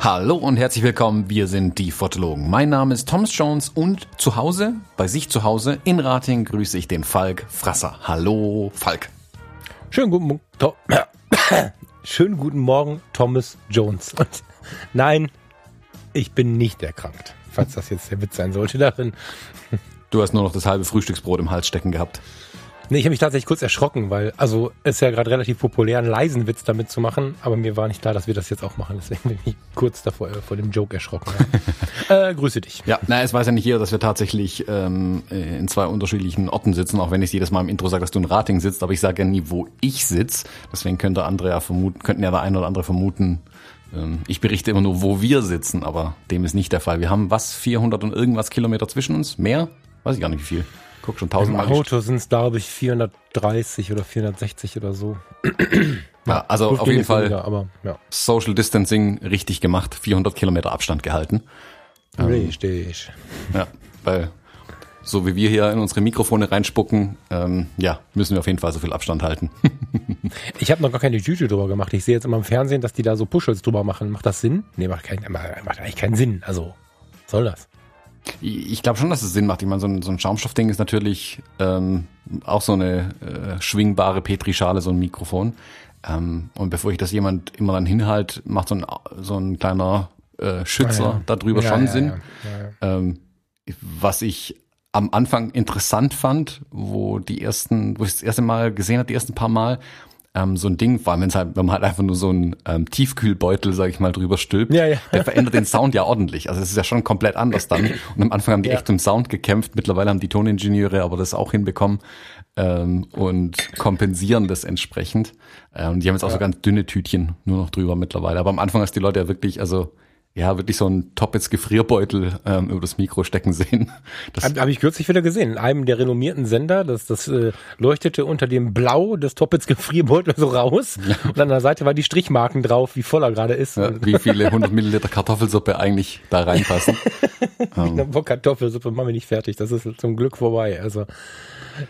Hallo und herzlich willkommen, wir sind die Fotologen. Mein Name ist Thomas Jones und zu Hause, bei sich zu Hause in Rating grüße ich den Falk Frasser. Hallo Falk. Schönen guten, Mo Schönen guten Morgen, Thomas Jones. Und nein, ich bin nicht erkrankt, falls das jetzt der Witz sein sollte darin. Du hast nur noch das halbe Frühstücksbrot im Hals stecken gehabt. Nee, ich habe mich tatsächlich kurz erschrocken, weil, also es ist ja gerade relativ populär, einen leisen Witz damit zu machen, aber mir war nicht klar, dass wir das jetzt auch machen. Deswegen bin ich kurz davor äh, vor dem Joke erschrocken. Äh, grüße dich. Ja, na, es weiß ja nicht jeder, dass wir tatsächlich ähm, in zwei unterschiedlichen Orten sitzen, auch wenn ich jedes Mal im Intro sage, dass du in Rating sitzt, aber ich sage ja nie, wo ich sitze. Deswegen könnte andere ja vermuten, könnten ja der eine oder andere vermuten, ähm, ich berichte immer nur, wo wir sitzen, aber dem ist nicht der Fall. Wir haben was, 400 und irgendwas Kilometer zwischen uns? Mehr? Weiß ich gar nicht wie viel. Guck schon tausendmal. Im Auto sind es, glaube ich, 430 oder 460 oder so. Ja, also auf jeden Fall weniger, aber, ja. Social Distancing richtig gemacht, 400 Kilometer Abstand gehalten. Richtig. Ja, weil so wie wir hier in unsere Mikrofone reinspucken, ähm, ja, müssen wir auf jeden Fall so viel Abstand halten. Ich habe noch gar keine Tüte drüber gemacht. Ich sehe jetzt immer im Fernsehen, dass die da so Puschels drüber machen. Macht das Sinn? Nee, macht, kein, macht eigentlich keinen Sinn. Also, soll das? Ich glaube schon, dass es Sinn macht. Ich meine, so ein, so ein Schaumstoffding ist natürlich ähm, auch so eine äh, schwingbare Petrischale, so ein Mikrofon. Ähm, und bevor ich das jemand immer dann hinhalt, macht so ein, so ein kleiner äh, Schützer Ah, ja. darüber Ja, schon ja, Sinn. Ähm, was ich am Anfang interessant fand, wo die ersten, wo ich das erste Mal gesehen habe, die ersten paar Mal, ähm, so ein Ding, vor allem wenn's halt, wenn man halt einfach nur so einen ähm, Tiefkühlbeutel, sag ich mal, drüber stülpt, Ja, ja. der verändert den Sound ja ordentlich. Also es ist ja schon komplett anders dann. Und am Anfang haben die Ja. echt im Sound gekämpft. Mittlerweile haben die Toningenieure aber das auch hinbekommen ähm, und kompensieren das entsprechend. Ähm, und die haben jetzt auch so ganz dünne Tütchen nur noch drüber mittlerweile. Aber am Anfang hast die Leute ja wirklich, also ja, wirklich so einen Toppets Gefrierbeutel ähm, über das Mikro stecken sehen. Das, Habe hab ich kürzlich wieder gesehen. In einem der renommierten Sender, das, das äh, leuchtete unter dem Blau des Toppets Gefrierbeutel so raus. Und an der Seite war die Strichmarken drauf, wie voll er gerade ist. ja, wie viele 100 Milliliter Kartoffelsuppe eigentlich da reinpassen. Bock Kartoffelsuppe machen wir nicht fertig. Das ist zum Glück vorbei. Also,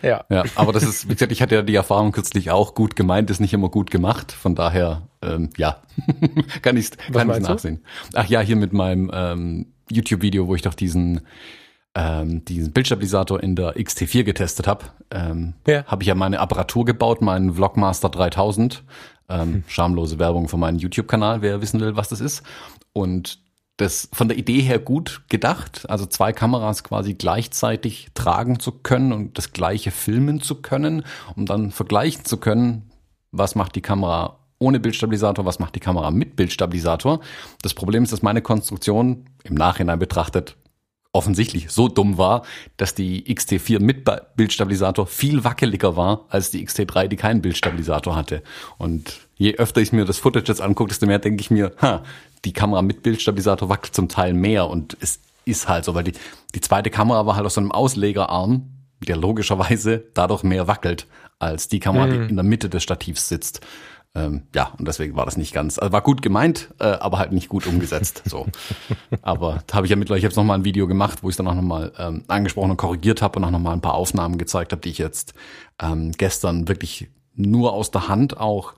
ja. Ja, aber das ist, wie gesagt, ich hatte ja die Erfahrung kürzlich auch gut gemeint, ist nicht immer gut gemacht. Von daher, ähm, ja, kann ich kann ich du? nachsehen. Ach ja, hier mit meinem ähm, YouTube-Video, wo ich doch diesen ähm, diesen Bildstabilisator in der XT4 getestet habe, ähm, Ja. habe ich ja meine Apparatur gebaut, meinen Vlogmaster 3000. Ähm, Schamlose Werbung für meinen YouTube-Kanal, wer wissen will, was das ist. Und das von der Idee her gut gedacht, also zwei Kameras quasi gleichzeitig tragen zu können und das gleiche filmen zu können, um dann vergleichen zu können, was macht die Kamera ohne Bildstabilisator, was macht die Kamera mit Bildstabilisator. Das Problem ist, dass meine Konstruktion im Nachhinein betrachtet offensichtlich so dumm war, dass die XT4 mit Bildstabilisator viel wackeliger war als die XT3, die keinen Bildstabilisator hatte. Und je öfter ich mir das Footage jetzt angucke, desto mehr denke ich mir, ha, die Kamera mit Bildstabilisator wackelt zum Teil mehr und es ist halt so, weil die, die zweite Kamera war halt aus so einem Auslegerarm, der logischerweise dadurch mehr wackelt als die Kamera, die in der Mitte des Stativs sitzt. Ähm, ja, und deswegen war das nicht ganz, also war gut gemeint, äh, aber halt nicht gut umgesetzt. So. aber da habe ich ja mittlerweile, ich habe noch mal ein Video gemacht, wo ich es dann auch nochmal ähm, angesprochen und korrigiert habe und auch nochmal ein paar Aufnahmen gezeigt habe, die ich jetzt ähm, gestern wirklich nur aus der Hand auch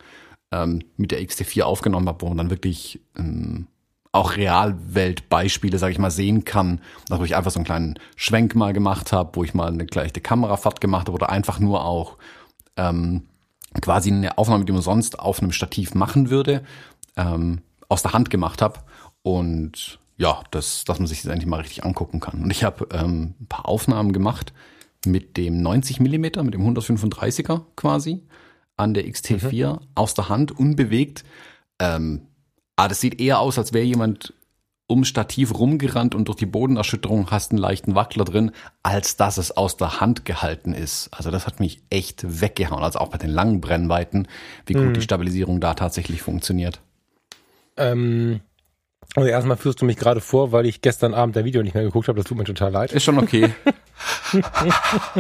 ähm, mit der XT4 aufgenommen habe, wo man dann wirklich ähm, auch Realweltbeispiele, sage ich mal, sehen kann, also wo ich einfach so einen kleinen Schwenk mal gemacht habe, wo ich mal eine gleiche Kamerafahrt gemacht habe oder einfach nur auch ähm, quasi eine Aufnahme, die man sonst auf einem Stativ machen würde, ähm, aus der Hand gemacht habe und ja, das, dass man sich das endlich mal richtig angucken kann. Und ich habe ähm, ein paar Aufnahmen gemacht mit dem 90 Millimeter, mit dem 135er quasi an der XT4 aus der Hand, unbewegt. Ähm, ah, das sieht eher aus, als wäre jemand ums Stativ rumgerannt und durch die Bodenerschütterung hast einen leichten Wackler drin, als dass es aus der Hand gehalten ist. Also das hat mich echt weggehauen. Also auch bei den langen Brennweiten, wie gut die Stabilisierung da tatsächlich funktioniert. Ähm, also erstmal führst du mich gerade vor, weil ich gestern Abend der Video nicht mehr geguckt habe. Das tut mir total leid. Ist schon okay.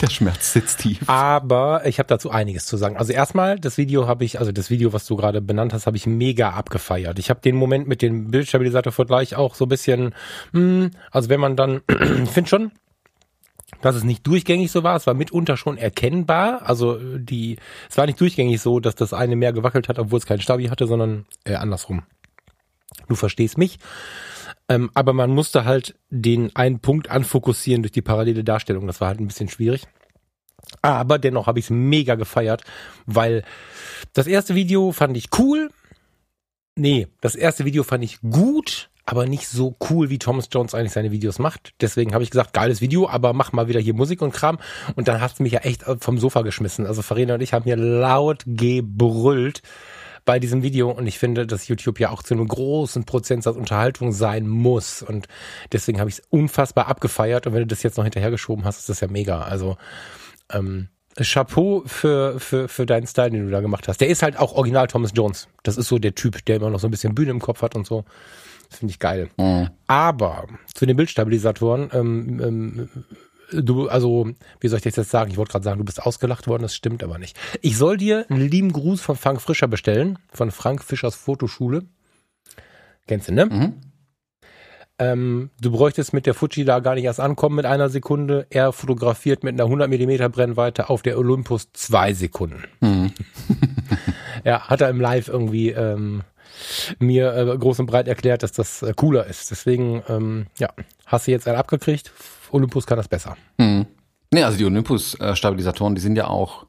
Der Schmerz sitzt tief. Aber ich habe dazu einiges zu sagen. Also erstmal, das Video habe ich, also das Video, was du gerade benannt hast, habe ich mega abgefeiert. Ich habe den Moment mit dem Bildstabilisator-Vergleich auch so ein bisschen, mh, also wenn man dann, ich finde schon, dass es nicht durchgängig so war. Es war mitunter schon erkennbar. Also die, es war nicht durchgängig so, dass das eine mehr gewackelt hat, obwohl es keinen Stabi hatte, sondern äh, andersrum. Du verstehst mich. Ähm, aber man musste halt den einen Punkt anfokussieren durch die parallele Darstellung. Das war halt ein bisschen schwierig. Aber dennoch habe ich es mega gefeiert, weil das erste Video fand ich cool. Nee, das erste Video fand ich gut, aber nicht so cool, wie Thomas Jones eigentlich seine Videos macht. Deswegen habe ich gesagt, geiles Video, aber mach mal wieder hier Musik und Kram. Und dann hat's mich ja echt vom Sofa geschmissen. Also Farina und ich haben hier laut gebrüllt bei diesem Video und ich finde, dass YouTube ja auch zu einem großen Prozentsatz Unterhaltung sein muss und deswegen habe ich es unfassbar abgefeiert und wenn du das jetzt noch hinterhergeschoben hast, ist das ja mega. Also ähm, Chapeau für, für, für deinen Style, den du da gemacht hast. Der ist halt auch original Thomas Jones. Das ist so der Typ, der immer noch so ein bisschen Bühne im Kopf hat und so. Das finde ich geil. Mhm. Aber zu den Bildstabilisatoren, ähm, ähm, du, also, wie soll ich das jetzt sagen? Ich wollte gerade sagen, du bist ausgelacht worden, das stimmt aber nicht. Ich soll dir einen lieben Gruß von Frank Fischer bestellen, von Frank Fischers Fotoschule. Kennst du, ne? Mhm. Ähm, du bräuchtest mit der Fuji da gar nicht erst ankommen mit einer Sekunde. Er fotografiert mit einer 100 Millimeter Brennweite auf der Olympus zwei Sekunden. Mhm. ja, hat er im Live irgendwie ähm, mir äh, groß und breit erklärt, dass das äh, cooler ist. Deswegen, ähm, ja, hast du jetzt einen abgekriegt. Olympus kann das besser. Mhm. Nee, also die Olympus-Stabilisatoren, die sind ja auch,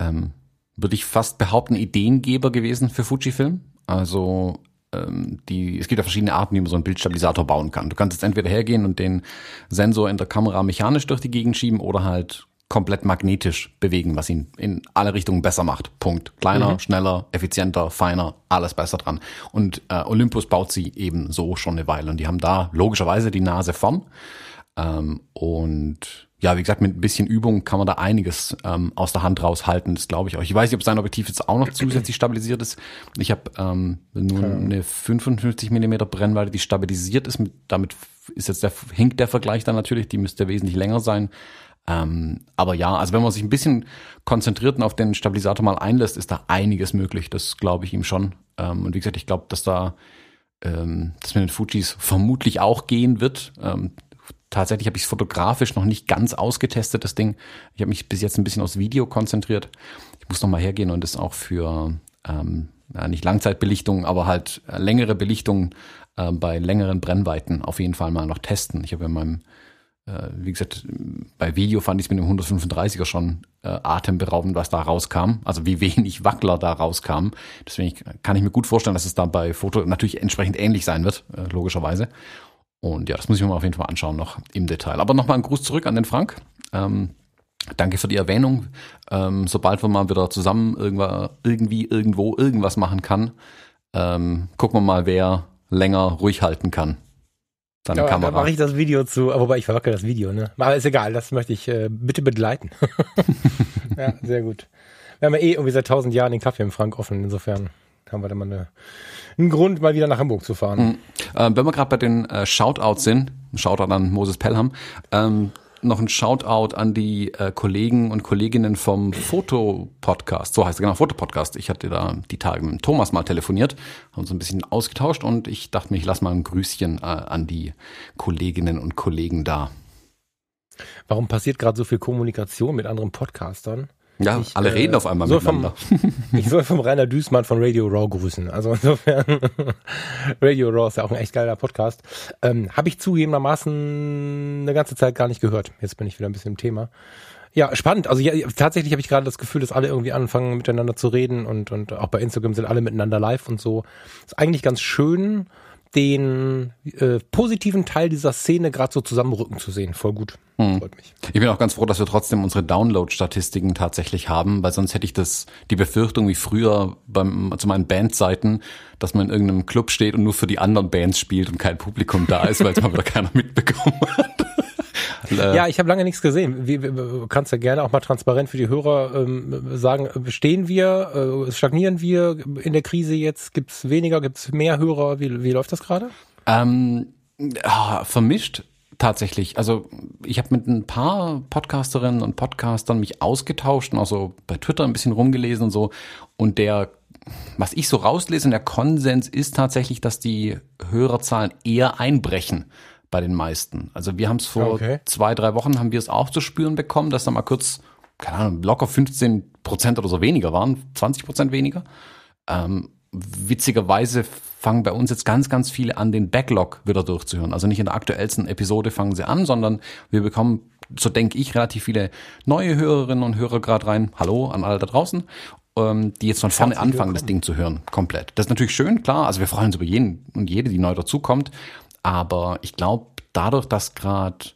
ähm, würde ich fast behaupten, Ideengeber gewesen für Fujifilm. Also ähm, die, es gibt ja verschiedene Arten, wie man so einen Bildstabilisator bauen kann. Du kannst jetzt entweder hergehen und den Sensor in der Kamera mechanisch durch die Gegend schieben oder halt komplett magnetisch bewegen, was ihn in alle Richtungen besser macht. Punkt. Kleiner, mhm. schneller, effizienter, feiner, alles besser dran. Und äh, Olympus baut sie eben so schon eine Weile. Und die haben da logischerweise die Nase vorn. Ähm, und ja, wie gesagt, mit ein bisschen Übung kann man da einiges ähm, aus der Hand raushalten, das glaube ich auch. Ich weiß nicht, ob sein Objektiv jetzt auch noch zusätzlich stabilisiert ist. Ich habe ähm, nur eine 55 Millimeter Brennweite, die stabilisiert ist. damit ist jetzt der, hinkt der Vergleich dann natürlich, die müsste wesentlich länger sein. Ähm, aber ja, also wenn man sich ein bisschen konzentriert und auf den Stabilisator mal einlässt, ist da einiges möglich. Das glaube ich ihm schon. Ähm, und wie gesagt, ich glaube, dass da ähm, das mit den Fujis vermutlich auch gehen wird. Ähm, tatsächlich habe ich es fotografisch noch nicht ganz ausgetestet, das Ding. Ich habe mich bis jetzt ein bisschen aufs Video konzentriert. Ich muss noch mal hergehen und das auch für ähm, nicht Langzeitbelichtung, aber halt äh, längere Belichtung äh, bei längeren Brennweiten auf jeden Fall mal noch testen. Ich habe in meinem, äh, wie gesagt, bei Video fand ich es mit dem 135er schon äh, atemberaubend, was da rauskam. Also wie wenig Wackler da rauskam. Deswegen kann ich mir gut vorstellen, dass es da bei Foto natürlich entsprechend ähnlich sein wird, äh, logischerweise. Und ja, das muss ich mir auf jeden Fall anschauen noch im Detail. Aber nochmal ein Gruß zurück an den Frank. Ähm, danke für die Erwähnung. Ähm, sobald man mal wieder zusammen irgendwie irgendwo irgendwas machen kann, ähm, gucken wir mal, wer länger ruhig halten kann. Dann ja, Kamera. Da mache ich das Video zu, wobei ich verwackel das Video, ne? Aber ist egal, das möchte ich äh, bitte begleiten. ja, sehr gut. Wir haben ja eh irgendwie seit tausend Jahren den Kaffee im Frank offen, insofern haben wir da mal eine, einen Grund, mal wieder nach Hamburg zu fahren. Mhm. Äh, wenn wir gerade bei den äh, Shoutouts sind, Shoutout an Moses Pelham, ähm, noch ein Shoutout an die äh, Kollegen und Kolleginnen vom Fotopodcast. So heißt er genau, Fotopodcast. Ich hatte da die Tage mit Thomas mal telefoniert, haben uns ein bisschen ausgetauscht und ich dachte mir, ich lasse mal ein Grüßchen äh, an die Kolleginnen und Kollegen da. Warum passiert gerade so viel Kommunikation mit anderen Podcastern? Ja, ich, alle äh, reden auf einmal miteinander. Vom, ich soll vom Rainer Düßmann von Radio Raw grüßen. Also insofern, Radio Raw ist ja auch ein echt geiler Podcast. Ähm, Habe ich zugegebenermaßen eine ganze Zeit gar nicht gehört. Jetzt bin ich wieder ein bisschen im Thema. Ja, spannend. Also ja, tatsächlich habe ich gerade das Gefühl, dass alle irgendwie anfangen miteinander zu reden und, und auch bei Instagram sind alle miteinander live und so. Ist eigentlich ganz schön den äh, positiven Teil dieser Szene gerade so zusammenrücken zu sehen. Voll gut. Hm. Freut mich. Ich bin auch ganz froh, dass wir trotzdem unsere Download-Statistiken tatsächlich haben, weil sonst hätte ich das die Befürchtung wie früher beim zu meinen Bandzeiten, dass man in irgendeinem Club steht und nur für die anderen Bands spielt und kein Publikum da ist, weil es mal wieder keiner mitbekommen hat. Ja, ich habe lange nichts gesehen. Wie, kannst ja gerne auch mal transparent für die Hörer ähm, sagen, stehen wir, äh, stagnieren wir in der Krise jetzt? Gibt es weniger, gibt es mehr Hörer? Wie, wie läuft das gerade? Ähm, ja, vermischt tatsächlich. Also ich habe mit ein paar Podcasterinnen und Podcastern mich ausgetauscht und auch so bei Twitter ein bisschen rumgelesen und so. Und der, was ich so rauslese, der Konsens ist tatsächlich, dass die Hörerzahlen eher einbrechen bei den meisten. Also wir haben es vor Okay. zwei, drei Wochen haben wir es auch zu spüren bekommen, dass da mal kurz, keine Ahnung, locker 15 Prozent oder so weniger waren, 20 Prozent weniger. Ähm, witzigerweise fangen bei uns jetzt ganz, ganz viele an, den Backlog wieder durchzuhören. Also nicht in der aktuellsten Episode fangen sie an, sondern wir bekommen, so denke ich, relativ viele neue Hörerinnen und Hörer gerade rein. Hallo an alle da draußen, ähm, die jetzt von vorne Herzlich anfangen, das Ding zu hören, komplett. Das ist natürlich schön, klar. Also wir freuen uns über jeden und jede, die neu dazukommt. Aber ich glaube, dadurch, dass gerade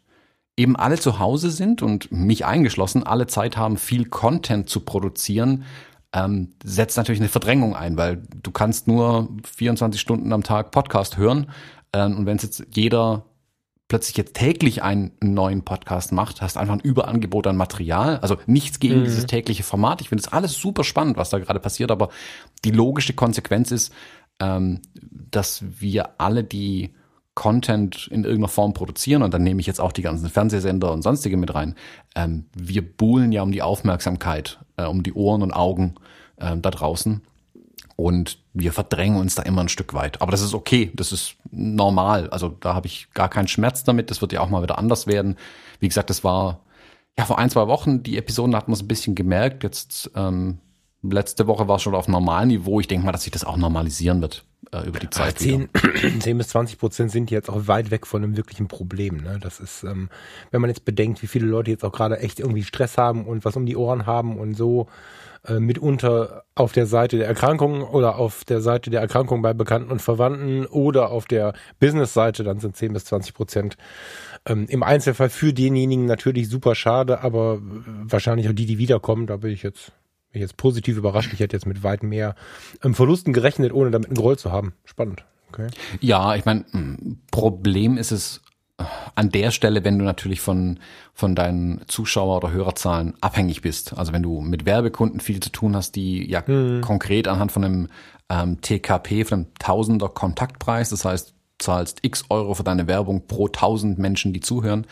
eben alle zu Hause sind und mich eingeschlossen, alle Zeit haben, viel Content zu produzieren, ähm, setzt natürlich eine Verdrängung ein, weil du kannst nur 24 Stunden am Tag Podcast hören. Ähm, und wenn es jetzt jeder plötzlich jetzt täglich einen neuen Podcast macht, hast einfach ein Überangebot an Material. Also nichts gegen dieses tägliche Format. Ich finde es alles super spannend, was da gerade passiert, aber die logische Konsequenz ist, ähm, dass wir alle die Content in irgendeiner Form produzieren und dann nehme ich jetzt auch die ganzen Fernsehsender und sonstige mit rein. Ähm, wir buhlen ja um die Aufmerksamkeit, äh, um die Ohren und Augen äh, da draußen und wir verdrängen uns da immer ein Stück weit. Aber das ist okay, das ist normal. Also da habe ich gar keinen Schmerz damit. Das wird ja auch mal wieder anders werden. Wie gesagt, das war ja vor ein, zwei Wochen. Die Episoden hat man es ein bisschen gemerkt. Jetzt ähm, letzte Woche war es schon auf Normalniveau. Ich denke mal, dass sich das auch normalisieren wird äh, über die Zeit. wieder. 10, 10 bis 20 Prozent sind jetzt auch weit weg von einem wirklichen Problem. Ne? Das ist, ähm, wenn man jetzt bedenkt, wie viele Leute jetzt auch gerade echt irgendwie Stress haben und was um die Ohren haben und so äh, mitunter auf der Seite der Erkrankung oder auf der Seite der Erkrankung bei Bekannten und Verwandten oder auf der Business-Seite, dann sind 10 bis 20 Prozent ähm, im Einzelfall für denjenigen natürlich super schade, aber äh, wahrscheinlich auch die, die wiederkommen, da bin ich jetzt bin ich jetzt positiv überrascht. Ich hätte jetzt mit weit mehr ähm, Verlusten gerechnet, ohne damit einen Groll zu haben. Spannend. Okay. Ja, ich meine, Problem ist es an der Stelle, wenn du natürlich von, von deinen Zuschauer- oder Hörerzahlen abhängig bist. Also wenn du mit Werbekunden viel zu tun hast, die ja konkret anhand von einem ähm, TKP, von einem Tausender Kontaktpreis, das heißt, zahlst x Euro für deine Werbung pro tausend Menschen, die zuhören,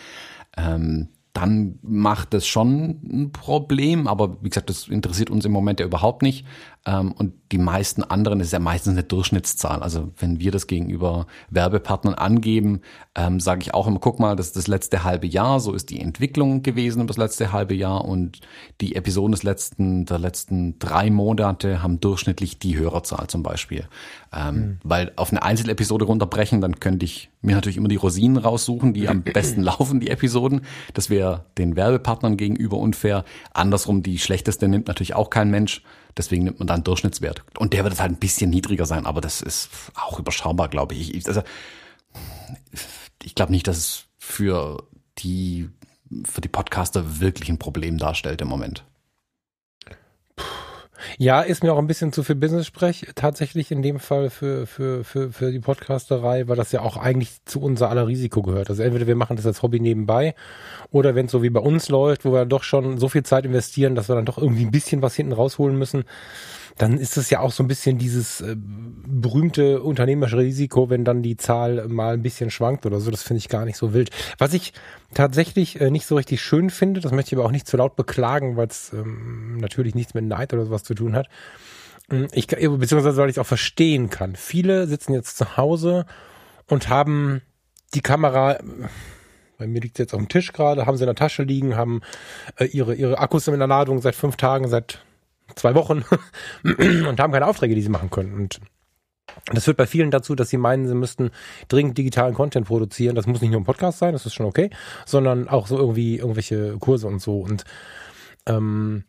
ähm, dann macht das schon ein Problem, aber wie gesagt, das interessiert uns im Moment ja überhaupt nicht. Ähm, und die meisten anderen, das ist ja meistens eine Durchschnittszahl. Also wenn wir das gegenüber Werbepartnern angeben, ähm, sage ich auch immer, guck mal, das ist das letzte halbe Jahr, so ist die Entwicklung gewesen über das letzte halbe Jahr und die Episoden des letzten, der letzten drei Monate haben durchschnittlich die Hörerzahl zum Beispiel. Ähm, Weil auf eine Einzelepisode runterbrechen, dann könnte ich mir natürlich immer die Rosinen raussuchen, die am besten laufen, die Episoden. Das wäre den Werbepartnern gegenüber unfair. Andersrum, die schlechteste nimmt natürlich auch kein Mensch. Deswegen nimmt man da einen Durchschnittswert. Und der wird halt ein bisschen niedriger sein, aber das ist auch überschaubar, glaube ich. Ich, also, ich glaube nicht, dass es für die, für die Podcaster wirklich ein Problem darstellt im Moment. Ja, ist mir auch ein bisschen zu viel Business-Sprech, tatsächlich in dem Fall für, für, für, für die Podcasterei, weil das ja auch eigentlich zu unser aller Risiko gehört. Also entweder wir machen das als Hobby nebenbei oder wenn es so wie bei uns läuft, wo wir doch schon so viel Zeit investieren, dass wir dann doch irgendwie ein bisschen was hinten rausholen müssen, dann ist es ja auch so ein bisschen dieses äh, berühmte unternehmerische Risiko, wenn dann die Zahl mal ein bisschen schwankt oder so. Das finde ich gar nicht so wild. Was ich tatsächlich äh, nicht so richtig schön finde, das möchte ich aber auch nicht zu laut beklagen, weil es ähm, natürlich nichts mit Neid oder sowas zu tun hat. Ähm, Ich, beziehungsweise weil ich es auch verstehen kann. Viele sitzen jetzt zu Hause und haben die Kamera bei mir liegt sie jetzt auf dem Tisch gerade, haben sie in der Tasche liegen, haben äh, ihre, ihre Akkus in der Ladung seit fünf Tagen, seit zwei Wochen und haben keine Aufträge, die sie machen können. Und das führt bei vielen dazu, dass sie meinen, sie müssten dringend digitalen Content produzieren. Das muss nicht nur ein Podcast sein, das ist schon okay, sondern auch so irgendwie irgendwelche Kurse und so. Und ähm,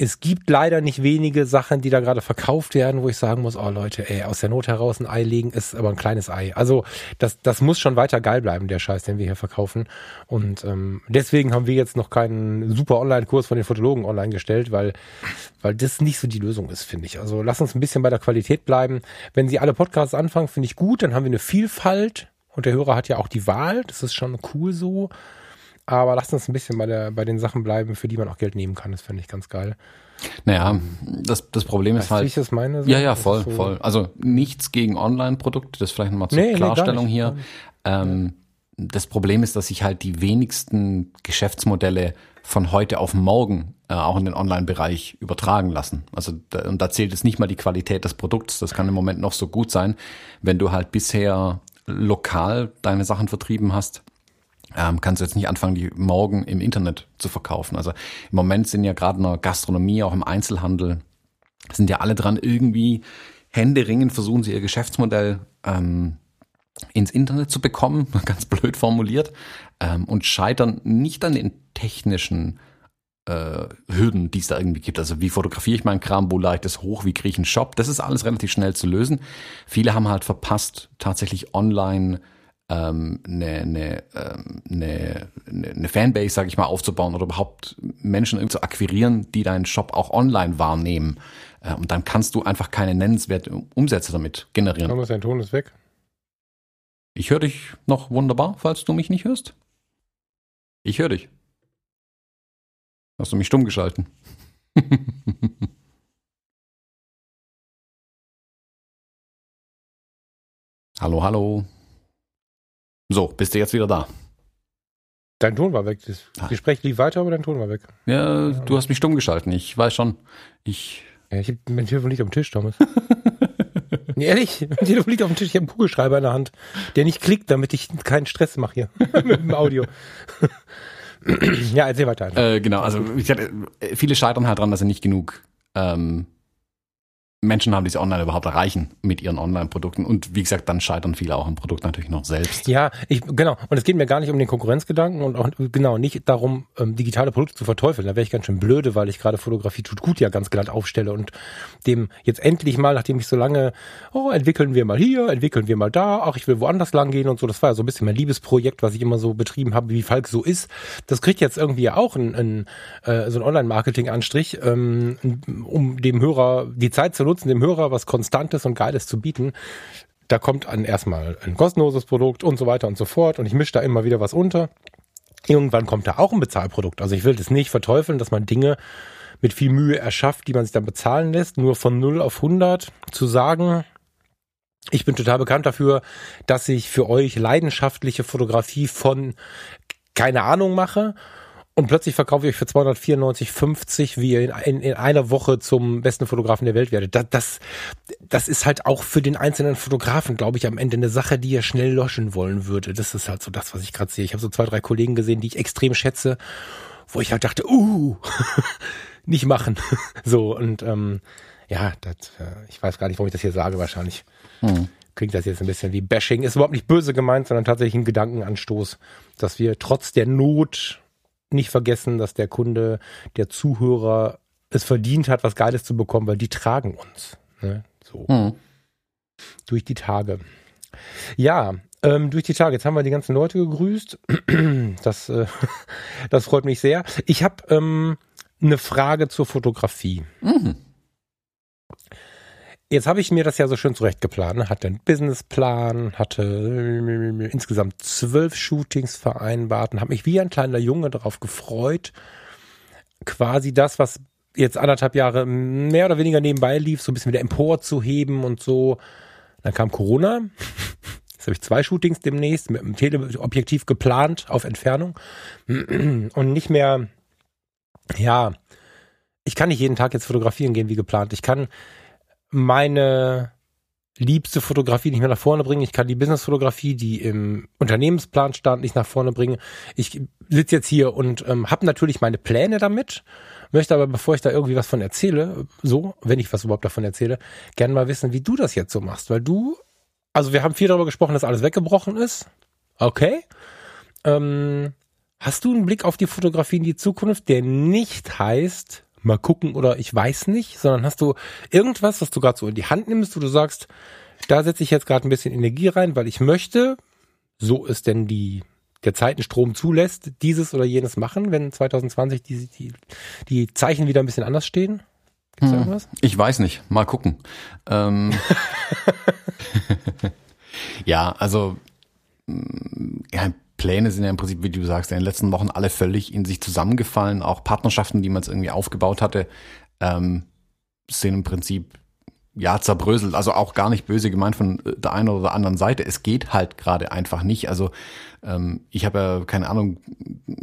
es gibt leider nicht wenige Sachen, die da gerade verkauft werden, wo ich sagen muss, oh Leute, ey, aus der Not heraus ein Ei legen ist aber ein kleines Ei. Also das, das muss schon weiter geil bleiben, der Scheiß, den wir hier verkaufen. Und ähm, deswegen haben wir jetzt noch keinen super Online-Kurs von den Fotologen online gestellt, weil, weil das nicht so die Lösung ist, finde ich. Also lass uns ein bisschen bei der Qualität bleiben. Wenn sie alle Podcasts anfangen, finde ich gut, dann haben wir eine Vielfalt und der Hörer hat ja auch die Wahl. Das ist schon cool so. Aber lasst uns ein bisschen bei, der, bei den Sachen bleiben, für die man auch Geld nehmen kann. Das finde ich ganz geil. Naja, das, das Problem ist Weißt du, halt. wie ich das meine? So? Ja, ja, voll, ist so- voll. Also nichts gegen Online-Produkte, das vielleicht nochmal zur Nee, nee, Klarstellung nicht. hier. Ähm, das Problem ist, dass sich halt die wenigsten Geschäftsmodelle von heute auf morgen äh, auch in den Online-Bereich übertragen lassen. Also da, und da zählt es nicht mal die Qualität des Produkts. Das kann im Moment noch so gut sein, wenn du halt bisher lokal deine Sachen vertrieben hast, ähm, kannst du jetzt nicht anfangen, die morgen im Internet zu verkaufen. Also im Moment sind ja gerade in der Gastronomie, auch im Einzelhandel, sind ja alle dran, irgendwie händeringend versuchen sie ihr Geschäftsmodell ähm, ins Internet zu bekommen, ganz blöd formuliert, ähm, und scheitern nicht an den technischen äh, Hürden, die es da irgendwie gibt. Also wie fotografiere ich meinen Kram, wo lade ich das hoch, wie kriege ich einen Shop, das ist alles relativ schnell zu lösen. Viele haben halt verpasst, tatsächlich online ähm, eine, eine, ähm, eine, eine Fanbase, sage ich mal, aufzubauen oder überhaupt Menschen irgendwie zu akquirieren, die deinen Shop auch online wahrnehmen. Äh, und dann kannst du einfach keine nennenswerten Umsätze damit generieren. Thomas, dein Ton ist weg. Ich höre dich noch wunderbar, falls du mich nicht hörst. Ich höre dich. Hast du mich stumm geschalten? hallo, hallo. So, bist du jetzt wieder da? Dein Ton war weg. Das Ah. Gespräch lief weiter, aber dein Ton war weg. Ja, du hast mich stumm geschalten. Ich weiß schon. Ich. Ja, ich hab, mein Telefon liegt auf dem Tisch, Thomas. nee, ehrlich, mein Telefon liegt auf dem Tisch. Ich habe einen Kugelschreiber in der Hand, der nicht klickt, damit ich keinen Stress mache hier mit dem Audio. ja, erzähl weiter. Äh, genau, also gesagt, äh, viele scheitern halt dran, dass sie nicht genug ähm, Menschen haben, die sie online überhaupt erreichen mit ihren Online-Produkten. Und wie gesagt, dann scheitern viele auch am Produkt natürlich noch selbst. Ja, ich, genau. Und es geht mir gar nicht um den Konkurrenzgedanken und auch genau nicht darum, ähm, digitale Produkte zu verteufeln. Da wäre ich ganz schön blöde, weil ich gerade Fotografie tut gut ja ganz glatt aufstelle und dem jetzt endlich mal, nachdem ich so lange, oh, entwickeln wir mal hier, entwickeln wir mal da, ach, ich will woanders lang gehen und so. Das war ja so ein bisschen mein Liebesprojekt, was ich immer so betrieben habe, wie Falk so ist. Das kriegt jetzt irgendwie auch ein, ein, äh, so ein Online-Marketing-Anstrich, ähm, um dem Hörer die Zeit zu nutzen, dem Hörer was Konstantes und Geiles zu bieten da kommt an erstmal ein kostenloses Produkt und so weiter und so fort und ich mische da immer wieder was unter. Irgendwann kommt da auch ein Bezahlprodukt. Also ich will das nicht verteufeln, dass man Dinge mit viel Mühe erschafft, die man sich dann bezahlen lässt. Nur von 0 auf 100 zu sagen, ich bin total bekannt dafür, dass ich für euch leidenschaftliche Fotografie von keine Ahnung mache und plötzlich verkaufe ich euch für 294,50, wie ihr in, in, in einer Woche zum besten Fotografen der Welt werdet. Das, das, das ist halt auch für den einzelnen Fotografen, glaube ich, am Ende eine Sache, die er schnell löschen wollen würde. Das ist halt so das, was ich gerade sehe. Ich habe so zwei, drei Kollegen gesehen, die ich extrem schätze, wo ich halt dachte, uh, nicht machen. so, und ähm, ja, das, äh, ich weiß gar nicht, warum ich das hier sage, wahrscheinlich. Hm. Klingt das jetzt ein bisschen wie Bashing. Ist überhaupt nicht böse gemeint, sondern tatsächlich ein Gedankenanstoß, dass wir trotz der Not nicht vergessen, dass der Kunde, der Zuhörer es verdient hat, was Geiles zu bekommen, weil die tragen uns. Ne? So Hm. durch die Tage. Ja, ähm, durch die Tage. Jetzt haben wir die ganzen Leute gegrüßt. Das, äh, das freut mich sehr. Ich habe ähm, eine Frage zur Fotografie. Mhm. Jetzt habe ich mir das ja so schön zurechtgeplant. ne? Hatte einen Businessplan, hatte äh, insgesamt zwölf Shootings vereinbart und habe mich wie ein kleiner Junge darauf gefreut, quasi das, was jetzt anderthalb Jahre mehr oder weniger nebenbei lief, so ein bisschen wieder emporzuheben und so. Dann kam Corona. Jetzt habe ich zwei Shootings demnächst mit einem Teleobjektiv geplant auf Entfernung und nicht mehr, ja, ich kann nicht jeden Tag jetzt fotografieren gehen wie geplant. Ich kann meine liebste Fotografie nicht mehr nach vorne bringen. Ich kann die Businessfotografie, die im Unternehmensplan stand, nicht nach vorne bringen. Ich sitze jetzt hier und ähm, habe natürlich meine Pläne damit, möchte aber, bevor ich da irgendwie was von erzähle, so, wenn ich was überhaupt davon erzähle, gerne mal wissen, wie du das jetzt so machst. Weil du, also wir haben viel darüber gesprochen, dass alles weggebrochen ist. Okay. Ähm, hast du einen Blick auf die Fotografie in die Zukunft, der nicht heißt, mal gucken oder ich weiß nicht, sondern hast du irgendwas, was du gerade so in die Hand nimmst, wo du sagst, da setze ich jetzt gerade ein bisschen Energie rein, weil ich möchte, so ist denn die der Zeitenstrom zulässt, dieses oder jenes machen, wenn 2020 die, die, die Zeichen wieder ein bisschen anders stehen? Gibt's Hm. irgendwas? Ich weiß nicht. Mal gucken. Ähm, ja, also mh, ja, Pläne sind ja im Prinzip, wie du sagst, in den letzten Wochen alle völlig in sich zusammengefallen. Auch Partnerschaften, die man jetzt irgendwie aufgebaut hatte, ähm, sind im Prinzip ja zerbröselt. Also auch gar nicht böse gemeint von äh, der einen oder der anderen Seite. Es geht halt gerade einfach nicht. Also ähm, ich habe ja keine Ahnung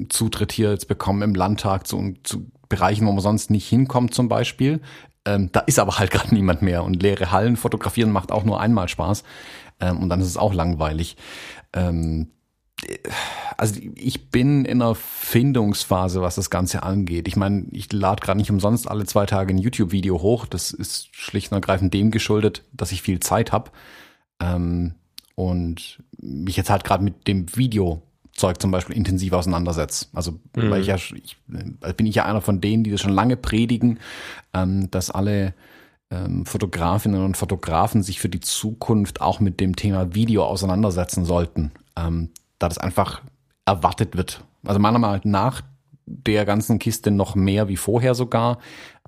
Zutritt hier jetzt bekommen im Landtag zu, zu Bereichen, wo man sonst nicht hinkommt zum Beispiel. Ähm, da ist aber halt gerade niemand mehr und leere Hallen fotografieren macht auch nur einmal Spaß. ähm, und dann ist es auch langweilig. Ähm, also ich bin in einer Findungsphase, was das Ganze angeht. Ich meine, ich lade gerade nicht umsonst alle zwei Tage ein YouTube-Video hoch. Das ist schlicht und ergreifend dem geschuldet, dass ich viel Zeit habe ähm, und mich jetzt halt gerade mit dem Videozeug zum Beispiel intensiv auseinandersetze. Also mhm. weil ich ja, ich, äh, bin ich ja einer von denen, die das schon lange predigen, ähm, dass alle ähm, Fotografinnen und Fotografen sich für die Zukunft auch mit dem Thema Video auseinandersetzen sollten. Ähm, da das einfach erwartet wird. Also meiner Meinung nach der ganzen Kiste noch mehr wie vorher sogar,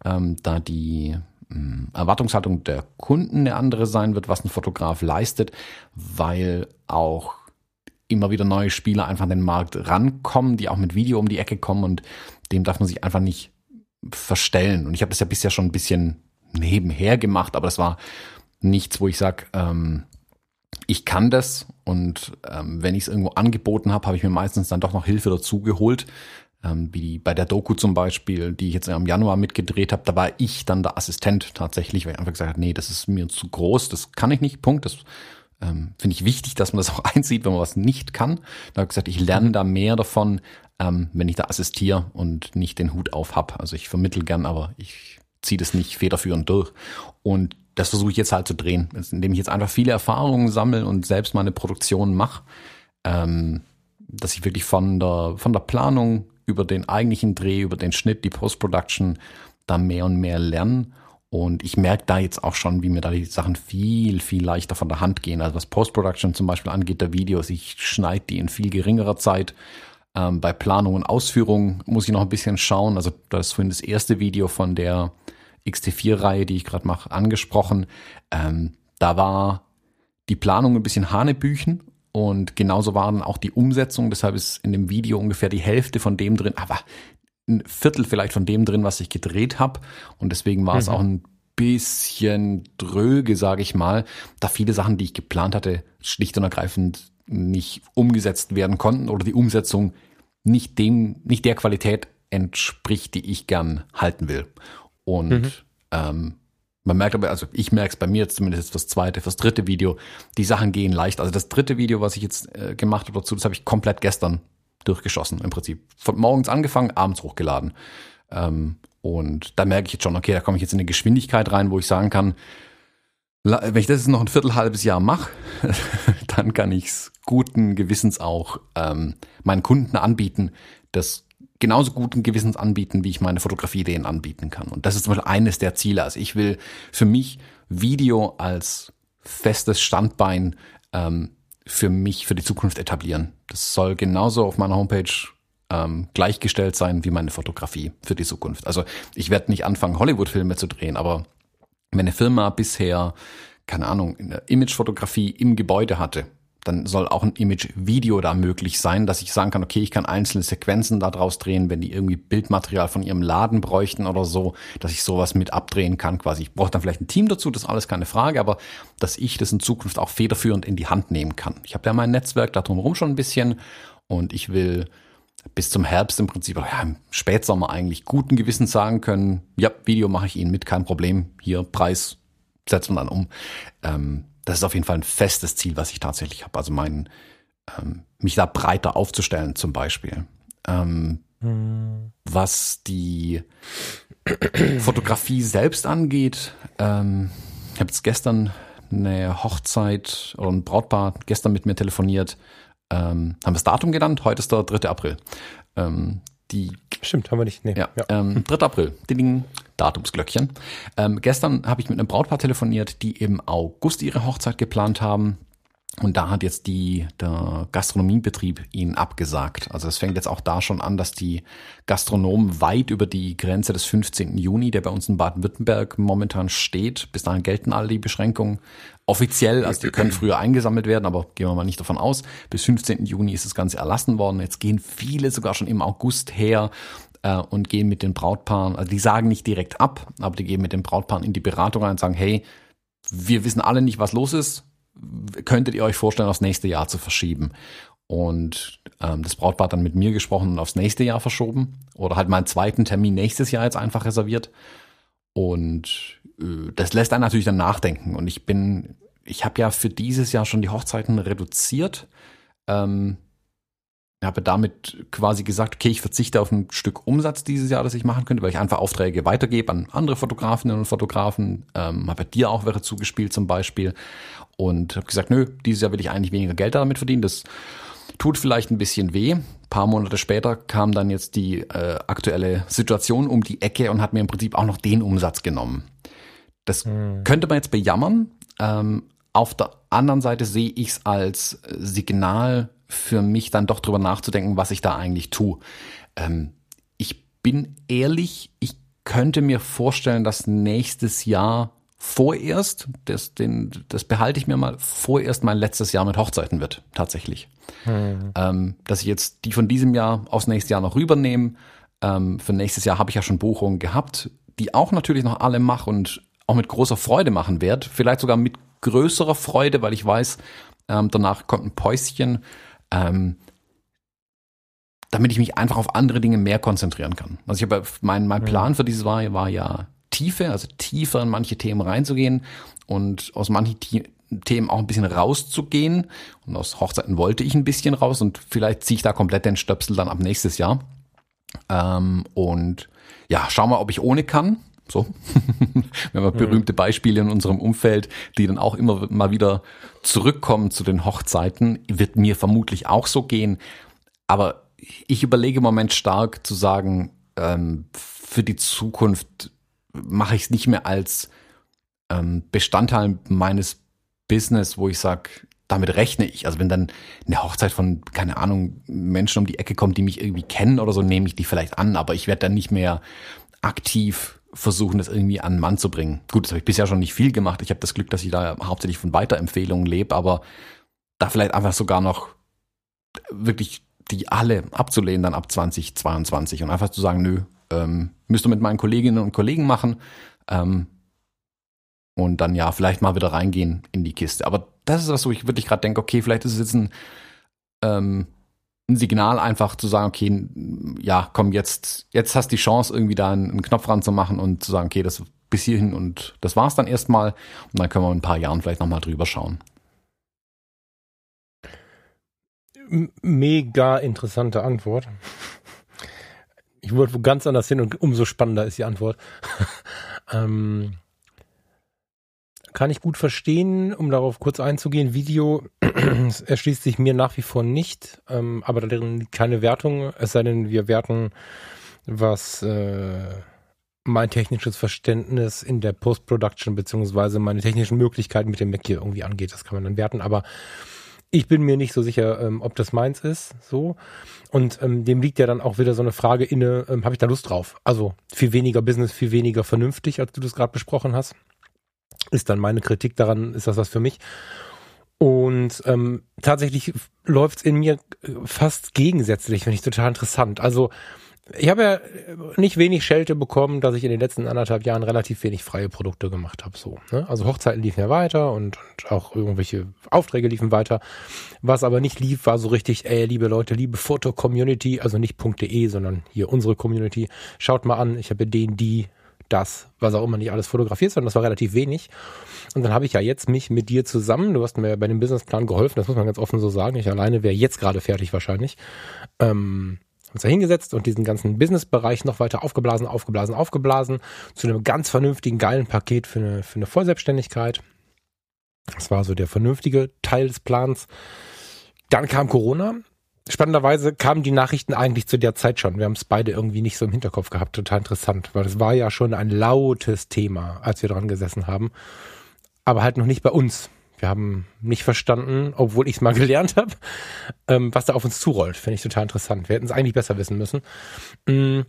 ähm, da die ähm, Erwartungshaltung der Kunden eine andere sein wird, was ein Fotograf leistet, weil auch immer wieder neue Spieler einfach an den Markt rankommen, die auch mit Video um die Ecke kommen und dem darf man sich einfach nicht verstellen. Und ich habe das ja bisher schon ein bisschen nebenher gemacht, aber das war nichts, wo ich sage, ähm, ich kann das und ähm, wenn ich es irgendwo angeboten habe, habe ich mir meistens dann doch noch Hilfe dazu geholt. Ähm, wie bei der Doku zum Beispiel, die ich jetzt im Januar mitgedreht habe, da war ich dann der Assistent tatsächlich, weil ich einfach gesagt habe, nee, das ist mir zu groß, das kann ich nicht, Punkt. Das ähm, finde ich wichtig, dass man das auch einsieht, wenn man was nicht kann. Da habe ich gesagt, ich lerne da mehr davon, ähm, wenn ich da assistiere und nicht den Hut auf hab. Also ich vermittel gern, aber ich ziehe das nicht federführend durch. Und das versuche ich jetzt halt zu drehen, indem ich jetzt einfach viele Erfahrungen sammle und selbst meine Produktion mache, ähm, dass ich wirklich von der, von der Planung über den eigentlichen Dreh, über den Schnitt, die Post-Production da mehr und mehr lerne. Und ich merke da jetzt auch schon, wie mir da die Sachen viel, viel leichter von der Hand gehen. Also was Post-Production zum Beispiel angeht, der Videos, ich schneide die in viel geringerer Zeit. Ähm, bei Planung und Ausführung muss ich noch ein bisschen schauen. Also das ist vorhin das erste Video von der XT4-Reihe, die ich gerade mache, angesprochen. Ähm, da war die Planung ein bisschen Hanebüchen und genauso waren auch die Umsetzung. Deshalb ist in dem Video ungefähr die Hälfte von dem drin, aber ein Viertel vielleicht von dem drin, was ich gedreht habe. Und deswegen war mhm. es auch ein bisschen dröge, sage ich mal, da viele Sachen, die ich geplant hatte, schlicht und ergreifend nicht umgesetzt werden konnten oder die Umsetzung nicht dem, nicht der Qualität entspricht, die ich gern halten will. Und mhm. ähm, man merkt aber, also ich merke es bei mir jetzt zumindest fürs zweite, fürs dritte Video, die Sachen gehen leicht. Also das dritte Video, was ich jetzt äh, gemacht habe dazu, das habe ich komplett gestern durchgeschossen im Prinzip. Von morgens angefangen, abends hochgeladen. Ähm, und da merke ich jetzt schon, okay, da komme ich jetzt in eine Geschwindigkeit rein, wo ich sagen kann, wenn ich das jetzt noch ein Viertel, halbes Jahr mache, dann kann ich es guten Gewissens auch ähm, meinen Kunden anbieten, das genauso guten Gewissens anbieten, wie ich meine Fotografie-Ideen anbieten kann. Und das ist zum Beispiel eines der Ziele. Also ich will für mich Video als festes Standbein ähm, für mich für die Zukunft etablieren. Das soll genauso auf meiner Homepage ähm, gleichgestellt sein wie meine Fotografie für die Zukunft. Also ich werde nicht anfangen, Hollywood-Filme zu drehen, aber wenn eine Firma bisher, keine Ahnung, eine Imagefotografie im Gebäude hatte, dann soll auch ein Image-Video da möglich sein, dass ich sagen kann, okay, ich kann einzelne Sequenzen da draus drehen, wenn die irgendwie Bildmaterial von ihrem Laden bräuchten oder so, dass ich sowas mit abdrehen kann quasi. Ich brauche dann vielleicht ein Team dazu, das ist alles keine Frage, aber dass ich das in Zukunft auch federführend in die Hand nehmen kann. Ich habe ja mein Netzwerk da drumherum schon ein bisschen und ich will bis zum Herbst im Prinzip, ja, im Spätsommer eigentlich guten Gewissens sagen können, ja, Video mache ich Ihnen mit, kein Problem, hier Preis setzen wir dann um. Ähm, das ist auf jeden Fall ein festes Ziel, was ich tatsächlich habe. Also mein, ähm, mich da breiter aufzustellen zum Beispiel. Ähm, hm. Was die Fotografie selbst angeht, ähm, ich habe jetzt gestern eine Hochzeit oder ein Brautpaar gestern mit mir telefoniert, ähm, haben wir das Datum genannt, heute ist der 3. April. Ähm, die Stimmt, haben wir nicht. Nee. Ja, ja. Ähm, 3. April. Ding, Datumsglöckchen. Ähm, gestern habe ich mit einem Brautpaar telefoniert, die im August ihre Hochzeit geplant haben. Und da hat jetzt die, der Gastronomiebetrieb ihnen abgesagt. Also es fängt jetzt auch da schon an, dass die Gastronomen weit über die Grenze des 15. Juni, der bei uns in Baden-Württemberg momentan steht, bis dahin gelten alle die Beschränkungen. Offiziell, also die können früher eingesammelt werden, aber gehen wir mal nicht davon aus. Bis 15. Juni ist das Ganze erlassen worden. Jetzt gehen viele sogar schon im August her äh, und gehen mit den Brautpaaren, also die sagen nicht direkt ab, aber die gehen mit den Brautpaaren in die Beratung rein und sagen, hey, wir wissen alle nicht, was los ist könntet ihr euch vorstellen, aufs nächste Jahr zu verschieben? Und ähm, das Brautpaar hat dann mit mir gesprochen und aufs nächste Jahr verschoben. Oder halt meinen zweiten Termin nächstes Jahr jetzt einfach reserviert. Und äh, das lässt einen natürlich dann nachdenken. Und ich bin ich habe ja für dieses Jahr schon die Hochzeiten reduziert. Ähm, habe damit quasi gesagt, okay, ich verzichte auf ein Stück Umsatz dieses Jahr, das ich machen könnte, weil ich einfach Aufträge weitergebe an andere Fotografinnen und Fotografen. Ähm, habe dir auch wäre zugespielt zum Beispiel und habe gesagt, nö, dieses Jahr will ich eigentlich weniger Geld damit verdienen. Das tut vielleicht ein bisschen weh. Ein paar Monate später kam dann jetzt die äh, aktuelle Situation um die Ecke und hat mir im Prinzip auch noch den Umsatz genommen. Das hm. könnte man jetzt bejammern. Ähm, auf der anderen Seite sehe ich es als Signal für mich dann doch drüber nachzudenken, was ich da eigentlich tue. Ähm, ich bin ehrlich, ich könnte mir vorstellen, dass nächstes Jahr vorerst, das, den, das behalte ich mir mal, vorerst mein letztes Jahr mit Hochzeiten wird, tatsächlich. Hm. Ähm, dass ich jetzt die von diesem Jahr aufs nächste Jahr noch rübernehme. Ähm, für nächstes Jahr habe ich ja schon Buchungen gehabt, die auch natürlich noch alle mache und auch mit großer Freude machen werde. Vielleicht sogar mit größerer Freude, weil ich weiß, ähm, danach kommt ein Päuschen ähm, damit ich mich einfach auf andere Dinge mehr konzentrieren kann. Also ich habe mein, mein Plan für dieses war, war ja Tiefe, also tiefer in manche Themen reinzugehen und aus manchen Themen auch ein bisschen rauszugehen. Und aus Hochzeiten wollte ich ein bisschen raus und vielleicht ziehe ich da komplett den Stöpsel dann ab nächstes Jahr. Ähm, und ja, schau mal, ob ich ohne kann. So. Wir haben berühmte Beispiele in unserem Umfeld, die dann auch immer mal wieder zurückkommen zu den Hochzeiten. Wird mir vermutlich auch so gehen. Aber ich überlege im Moment stark zu sagen, ähm, für die Zukunft mache ich es nicht mehr als ähm, Bestandteil meines Business, wo ich sage, damit rechne ich. Also wenn dann eine Hochzeit von, keine Ahnung, Menschen um die Ecke kommt, die mich irgendwie kennen oder so, nehme ich die vielleicht an, aber ich werde dann nicht mehr aktiv versuchen, das irgendwie an den Mann zu bringen. Gut, das habe ich bisher schon nicht viel gemacht. Ich habe das Glück, dass ich da hauptsächlich von Weiterempfehlungen lebe, aber da vielleicht einfach sogar noch wirklich die alle abzulehnen dann ab 2022 und einfach zu sagen, nö, ähm, müsst ihr mit meinen Kolleginnen und Kollegen machen ähm, und dann ja vielleicht mal wieder reingehen in die Kiste. Aber das ist was, wo ich wirklich gerade denke, okay, vielleicht ist es jetzt ein ähm, ein Signal einfach zu sagen, okay, ja, komm, jetzt, jetzt hast du die Chance, irgendwie da einen, einen Knopf ranzumachen und zu sagen, okay, das bis hierhin und das war's dann erstmal. Und dann können wir in ein paar Jahren vielleicht nochmal drüber schauen. Mega interessante Antwort. Ich wollte wo ganz anders hin und umso spannender ist die Antwort. ähm, kann ich gut verstehen, um darauf kurz einzugehen. Video erschließt sich mir nach wie vor nicht, ähm, aber darin liegt keine Wertung, es sei denn, wir werten, was äh, mein technisches Verständnis in der Post-Production beziehungsweise meine technischen Möglichkeiten mit dem Mac hier irgendwie angeht. Das kann man dann werten, aber ich bin mir nicht so sicher, ähm, ob das meins ist, so. Und ähm, dem liegt ja dann auch wieder so eine Frage inne, ähm, habe ich da Lust drauf? Also viel weniger Business, viel weniger vernünftig, als du das gerade besprochen hast ist dann meine Kritik daran, ist das was für mich. Und ähm, tatsächlich läuft's in mir fast gegensätzlich, finde ich total interessant. Also ich habe ja nicht wenig Schelte bekommen, dass ich in den letzten anderthalb Jahren relativ wenig freie Produkte gemacht habe. So, ne? Also Hochzeiten liefen ja weiter und, und auch irgendwelche Aufträge liefen weiter. Was aber nicht lief, war so richtig, ey, liebe Leute, liebe Foto-Community, also nicht .de, sondern hier unsere Community. Schaut mal an, ich habe den, die das, was auch immer nicht alles fotografiert, sondern das war relativ wenig. Und dann habe ich ja jetzt mich mit dir zusammen, du hast mir bei dem Businessplan geholfen, das muss man ganz offen so sagen. Ich alleine wäre jetzt gerade fertig wahrscheinlich. Ähm, uns da hingesetzt und diesen ganzen Businessbereich noch weiter aufgeblasen, aufgeblasen, aufgeblasen zu einem ganz vernünftigen, geilen Paket für eine, für eine Vollselbstständigkeit. Das war so der vernünftige Teil des Plans. Dann kam Corona spannenderweise kamen die Nachrichten eigentlich zu der Zeit schon. Wir haben es beide irgendwie nicht so im Hinterkopf gehabt. Total interessant, weil es war ja schon ein lautes Thema, als wir dran gesessen haben. Aber halt noch nicht bei uns. Wir haben nicht verstanden, obwohl ich es mal gelernt habe, ähm, was da auf uns zurollt. Finde ich total interessant. Wir hätten es eigentlich besser wissen müssen. Mhm.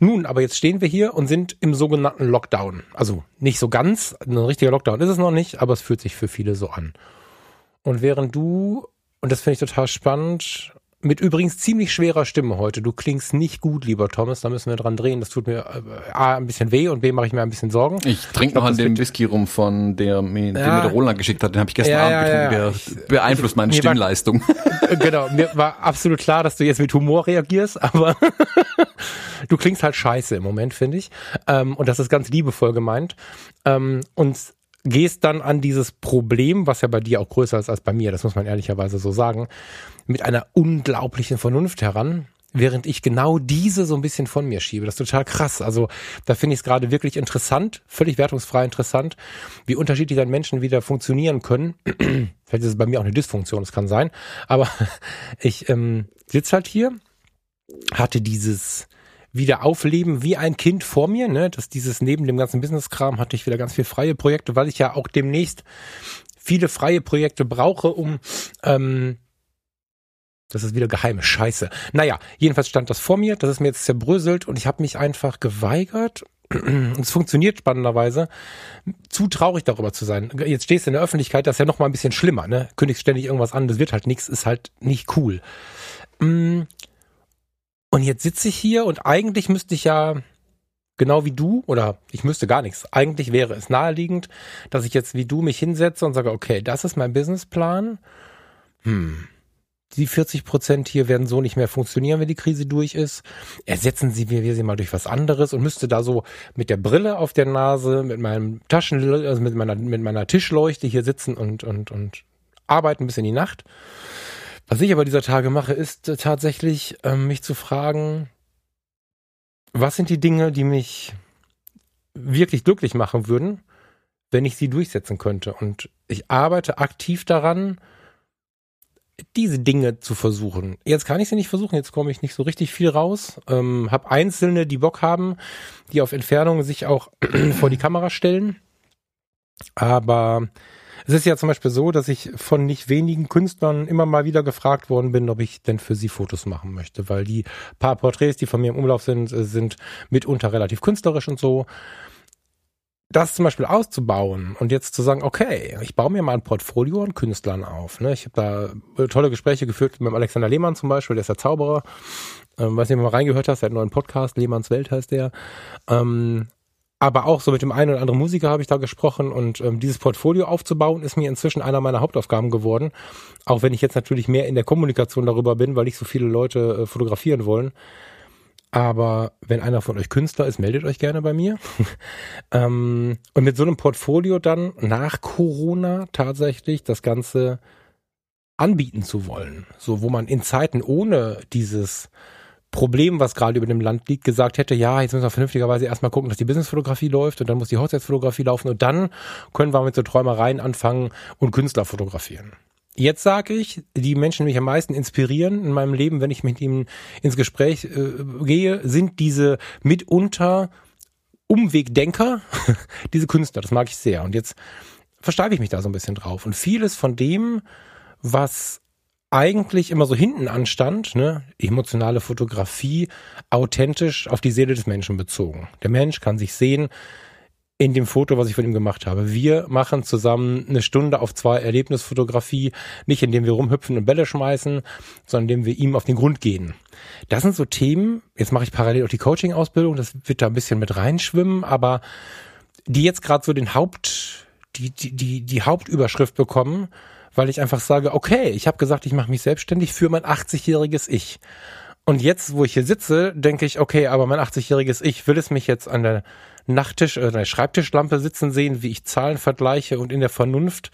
Nun, aber jetzt stehen wir hier und sind im sogenannten Lockdown. Also nicht so ganz, ein richtiger Lockdown ist es noch nicht, aber es fühlt sich für viele so an. Und während du und das finde ich total spannend. Mit übrigens ziemlich schwerer Stimme heute. Du klingst nicht gut, lieber Thomas. Da müssen wir dran drehen. Das tut mir äh, A, ein bisschen weh und B, mache ich mir ein bisschen Sorgen. Ich trinke noch an dem Whisky rum, von der mir, ja. den mir der Roland geschickt hat. Den habe ich gestern ja, Abend getrunken. Ja, der beeinflusst meine Stimmleistung. War, genau. Mir war absolut klar, dass du jetzt mit Humor reagierst, aber du klingst halt scheiße im Moment, finde ich. Ähm, und das ist ganz liebevoll gemeint. Ähm, und gehst dann an dieses Problem, was ja bei dir auch größer ist als bei mir, das muss man ehrlicherweise so sagen, mit einer unglaublichen Vernunft heran, während ich genau diese so ein bisschen von mir schiebe. Das ist total krass. Also da finde ich es gerade wirklich interessant, völlig wertungsfrei interessant, wie unterschiedlich dann Menschen wieder funktionieren können. Vielleicht ist es bei mir auch eine Dysfunktion, das kann sein. Aber ich ähm, sitze halt hier, hatte dieses wieder aufleben wie ein Kind vor mir, ne? Dass dieses neben dem ganzen Business-Kram hatte ich wieder ganz viel freie Projekte, weil ich ja auch demnächst viele freie Projekte brauche, um ähm, das ist wieder geheime Scheiße. Naja, jedenfalls stand das vor mir, das ist mir jetzt zerbröselt und ich habe mich einfach geweigert. Und es funktioniert spannenderweise, zu traurig darüber zu sein. Jetzt stehst du in der Öffentlichkeit, das ist ja noch mal ein bisschen schlimmer, ne? Kündigst ständig irgendwas an, das wird halt nichts, ist halt nicht cool. Und jetzt sitze ich hier und eigentlich müsste ich ja genau wie du, oder ich müsste gar nichts. Eigentlich wäre es naheliegend, dass ich jetzt wie du mich hinsetze und sage, okay, das ist mein Businessplan. Hm, die 40 Prozent hier werden so nicht mehr funktionieren, wenn die Krise durch ist. Ersetzen Sie wir, wir sie mal durch was anderes und müsste da so mit der Brille auf der Nase, mit meinem Taschen, also mit meiner, mit meiner Tischleuchte hier sitzen und, und, und arbeiten bis in die Nacht. Was ich aber dieser Tage mache, ist äh, tatsächlich, ähm, mich zu fragen, was sind die Dinge, die mich wirklich glücklich machen würden, wenn ich sie durchsetzen könnte. Und ich arbeite aktiv daran, diese Dinge zu versuchen. Jetzt kann ich sie nicht versuchen, jetzt komme ich nicht so richtig viel raus. Ähm, hab Einzelne, die Bock haben, die auf Entfernung sich auch vor die Kamera stellen. Aber es ist ja zum Beispiel so, dass ich von nicht wenigen Künstlern immer mal wieder gefragt worden bin, ob ich denn für sie Fotos machen möchte, weil die paar Porträts, die von mir im Umlauf sind, äh, sind mitunter relativ künstlerisch und so das zum Beispiel auszubauen und jetzt zu sagen, okay, ich baue mir mal ein Portfolio an Künstlern auf. Ne? Ich habe da tolle Gespräche geführt mit Alexander Lehmann zum Beispiel, der ist der Zauberer. Ähm, weiß nicht, ob du mal reingehört hast, der hat einen neuen Podcast, Lehmanns Welt heißt der. Ähm, aber auch so mit dem einen oder anderen Musiker habe ich da gesprochen und ähm, dieses Portfolio aufzubauen ist mir inzwischen einer meiner Hauptaufgaben geworden. Auch wenn ich jetzt natürlich mehr in der Kommunikation darüber bin, weil nicht so viele Leute äh, fotografieren wollen. Aber wenn einer von euch Künstler ist, meldet euch gerne bei mir. ähm, und mit so einem Portfolio dann nach Corona tatsächlich das Ganze anbieten zu wollen. So, wo man in Zeiten ohne dieses Problem, was gerade über dem Land liegt, gesagt hätte, ja, jetzt müssen wir vernünftigerweise erstmal gucken, dass die Businessfotografie läuft und dann muss die Hochzeitsfotografie laufen und dann können wir mit so Träumereien anfangen und Künstler fotografieren. Jetzt sage ich, die Menschen, die mich am meisten inspirieren in meinem Leben, wenn ich mit ihnen ins Gespräch äh, gehe, sind diese mitunter Umwegdenker, diese Künstler. Das mag ich sehr. Und jetzt versteife ich mich da so ein bisschen drauf. Und vieles von dem, was eigentlich immer so hinten anstand, ne, emotionale Fotografie, authentisch auf die Seele des Menschen bezogen. Der Mensch kann sich sehen, in dem Foto, was ich von ihm gemacht habe. Wir machen zusammen eine Stunde auf zwei Erlebnisfotografie, nicht indem wir rumhüpfen und Bälle schmeißen, sondern indem wir ihm auf den Grund gehen. Das sind so Themen, jetzt mache ich parallel auch die Coaching-Ausbildung, das wird da ein bisschen mit reinschwimmen, aber die jetzt gerade so den Haupt, die, die, die, die Hauptüberschrift bekommen, weil ich einfach sage, okay, ich habe gesagt, ich mache mich selbstständig für mein 80-jähriges Ich. Und jetzt, wo ich hier sitze, denke ich, okay, aber mein 80-jähriges Ich will es mich jetzt an der Nachttisch, äh, eine Schreibtischlampe sitzen sehen, wie ich Zahlen vergleiche und in der Vernunft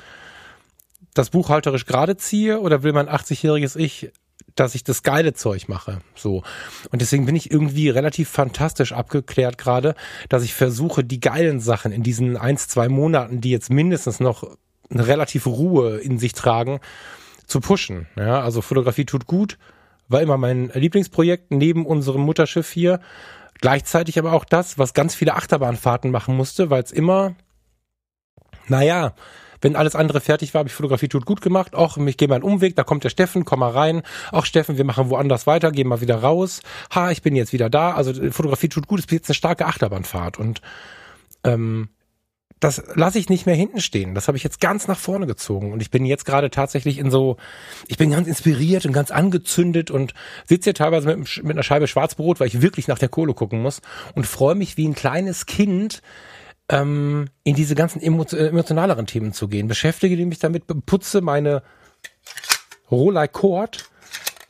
das buchhalterisch gerade ziehe oder will mein 80-jähriges Ich, dass ich das geile Zeug mache? So. Und deswegen bin ich irgendwie relativ fantastisch abgeklärt gerade, dass ich versuche, die geilen Sachen in diesen eins, zwei Monaten, die jetzt mindestens noch eine relative Ruhe in sich tragen, zu pushen. Ja, also Fotografie tut gut, war immer mein Lieblingsprojekt neben unserem Mutterschiff hier. Gleichzeitig aber auch das, was ganz viele Achterbahnfahrten machen musste, weil es immer, naja, wenn alles andere fertig war, habe ich Fotografie tut gut gemacht. Och, ich gehe mal einen Umweg, da kommt der Steffen, komm mal rein. Ach, Steffen, wir machen woanders weiter, gehen mal wieder raus. Ha, ich bin jetzt wieder da. Also Fotografie tut gut, ist jetzt eine starke Achterbahnfahrt. Und ähm, das lasse ich nicht mehr hinten stehen. Das habe ich jetzt ganz nach vorne gezogen. Und ich bin jetzt gerade tatsächlich in so, ich bin ganz inspiriert und ganz angezündet und sitze hier teilweise mit, mit einer Scheibe Schwarzbrot, weil ich wirklich nach der Kohle gucken muss und freue mich wie ein kleines Kind, ähm, in diese ganzen emotionaleren Themen zu gehen. Beschäftige mich damit, putze meine Rolei Cord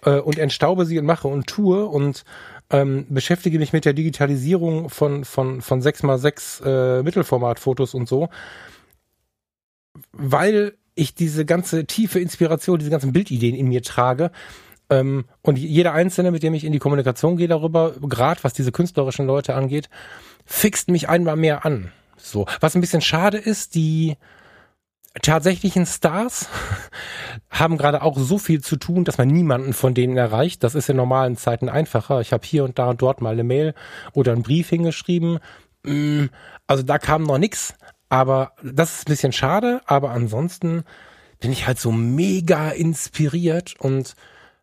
äh, und entstaube sie und mache und tue und ähm, beschäftige mich mit der Digitalisierung von, von, von 6x6 äh, Mittelformatfotos und so. weil ich diese ganze tiefe Inspiration, diese ganzen Bildideen in mir trage. Ähm, und jeder Einzelne, mit dem ich in die Kommunikation gehe darüber, gerade was diese künstlerischen Leute angeht, fixt mich einmal mehr an. So. Was ein bisschen schade ist, die tatsächlichen Stars haben gerade auch so viel zu tun, dass man niemanden von denen erreicht. Das ist in normalen Zeiten einfacher. Ich habe hier und da und dort mal eine Mail oder einen Brief hingeschrieben. Mm, also da kam noch nix. Aber das ist ein bisschen schade. Aber ansonsten bin ich halt so mega inspiriert und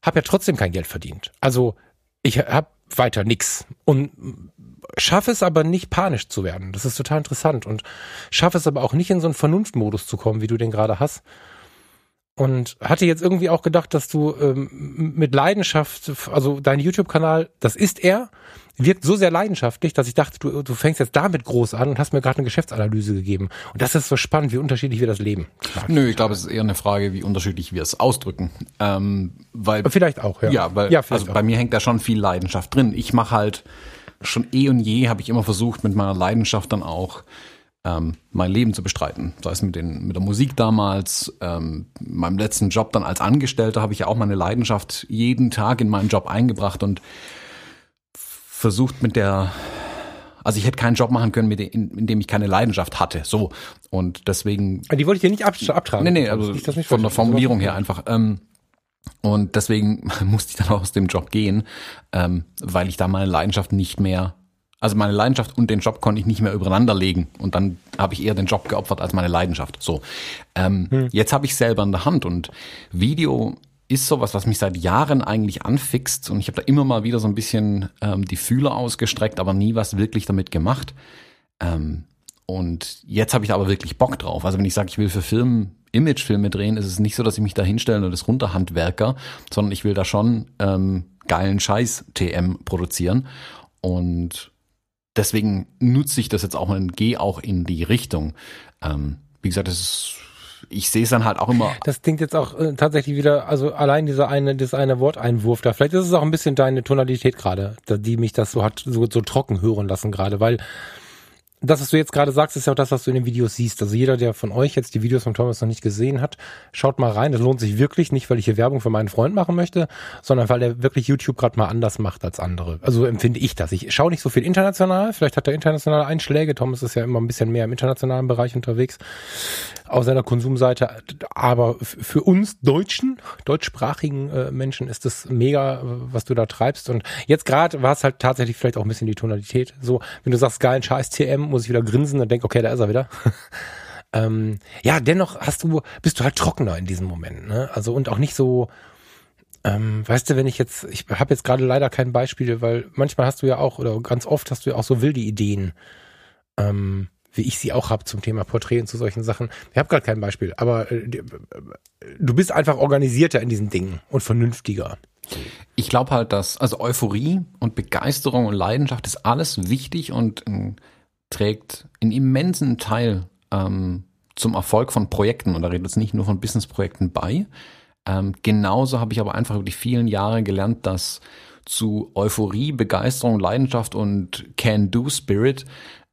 habe ja trotzdem kein Geld verdient. Also ich habe weiter nix und schaffe es aber nicht panisch zu werden. Das ist total interessant und schaffe es aber auch nicht in so einen Vernunftmodus zu kommen, wie du den gerade hast. Und hatte jetzt irgendwie auch gedacht, dass du ähm, mit Leidenschaft, also dein YouTube-Kanal, das ist er, wirkt so sehr leidenschaftlich, dass ich dachte, du, du fängst jetzt damit groß an und hast mir gerade eine Geschäftsanalyse gegeben. Und das ist so spannend, wie unterschiedlich wir das leben. Klar. Nö, ich glaube, es ist eher eine Frage, wie unterschiedlich wir es ausdrücken. Ähm, weil vielleicht auch, ja. Ja, weil ja, also auch. bei mir hängt da schon viel Leidenschaft drin. Ich mache halt schon eh und je habe ich immer versucht, mit meiner Leidenschaft dann auch ähm, mein Leben zu bestreiten. Sei es mit, den, mit der Musik damals, ähm, meinem letzten Job dann als Angestellter habe ich ja auch meine Leidenschaft jeden Tag in meinen Job eingebracht und versucht mit der also ich hätte keinen Job machen können, mit dem, in, in dem ich keine Leidenschaft hatte. So. Und deswegen. Die wollte ich dir nicht abtragen. Nee, nee, also von der Formulierung her einfach. Ähm, und deswegen musste ich dann auch aus dem Job gehen, ähm, weil ich da meine Leidenschaft nicht mehr, also meine Leidenschaft und den Job konnte ich nicht mehr übereinander legen. Und dann habe ich eher den Job geopfert als meine Leidenschaft. So. Ähm, hm. Jetzt habe ich selber in der Hand und Video ist sowas, was mich seit Jahren eigentlich anfixt und ich habe da immer mal wieder so ein bisschen ähm, die Fühler ausgestreckt, aber nie was wirklich damit gemacht. Ähm, und jetzt habe ich aber wirklich Bock drauf. Also wenn ich sage, ich will für Film Imagefilme drehen, ist es nicht so, dass ich mich da hinstelle und das runterhandwerker, sondern ich will da schon ähm, geilen Scheiß TM produzieren. Und deswegen nutze ich das jetzt auch und gehe auch in die Richtung. Ähm, wie gesagt, das ist ich sehe es dann halt auch immer. Das klingt jetzt auch äh, tatsächlich wieder, also allein dieser eine, das eine Worteinwurf da. Vielleicht ist es auch ein bisschen deine Tonalität gerade, die mich das so hat, so, so trocken hören lassen gerade, weil das, was du jetzt gerade sagst, ist ja auch das, was du in den Videos siehst. Also jeder, der von euch jetzt die Videos von Thomas noch nicht gesehen hat, schaut mal rein. Das lohnt sich wirklich nicht, weil ich hier Werbung für meinen Freund machen möchte, sondern weil er wirklich YouTube gerade mal anders macht als andere. Also empfinde ich das. Ich schaue nicht so viel international. Vielleicht hat er internationale Einschläge. Thomas ist ja immer ein bisschen mehr im internationalen Bereich unterwegs auf seiner Konsumseite. Aber für uns Deutschen, deutschsprachigen äh, Menschen ist das mega, was du da treibst. Und jetzt gerade war es halt tatsächlich vielleicht auch ein bisschen die Tonalität. So, wenn du sagst, geilen Scheiß TM, muss ich wieder grinsen und denke, okay, da ist er wieder. ähm, ja, dennoch hast du, bist du halt trockener in diesem Moment, ne? Also und auch nicht so, ähm, weißt du, wenn ich jetzt, ich habe jetzt gerade leider kein Beispiel, weil manchmal hast du ja auch, oder ganz oft hast du ja auch so wilde Ideen. Ähm, wie ich sie auch habe zum Thema Porträt und zu solchen Sachen. Ich habe gerade kein Beispiel, aber äh, du bist einfach organisierter in diesen Dingen und vernünftiger. Ich glaube halt, dass also Euphorie und Begeisterung und Leidenschaft ist alles wichtig und äh, trägt einen immensen Teil ähm, zum Erfolg von Projekten und da redet es nicht nur von Businessprojekten bei. Ähm, genauso habe ich aber einfach über die vielen Jahre gelernt, dass zu Euphorie, Begeisterung, Leidenschaft und Can-Do-Spirit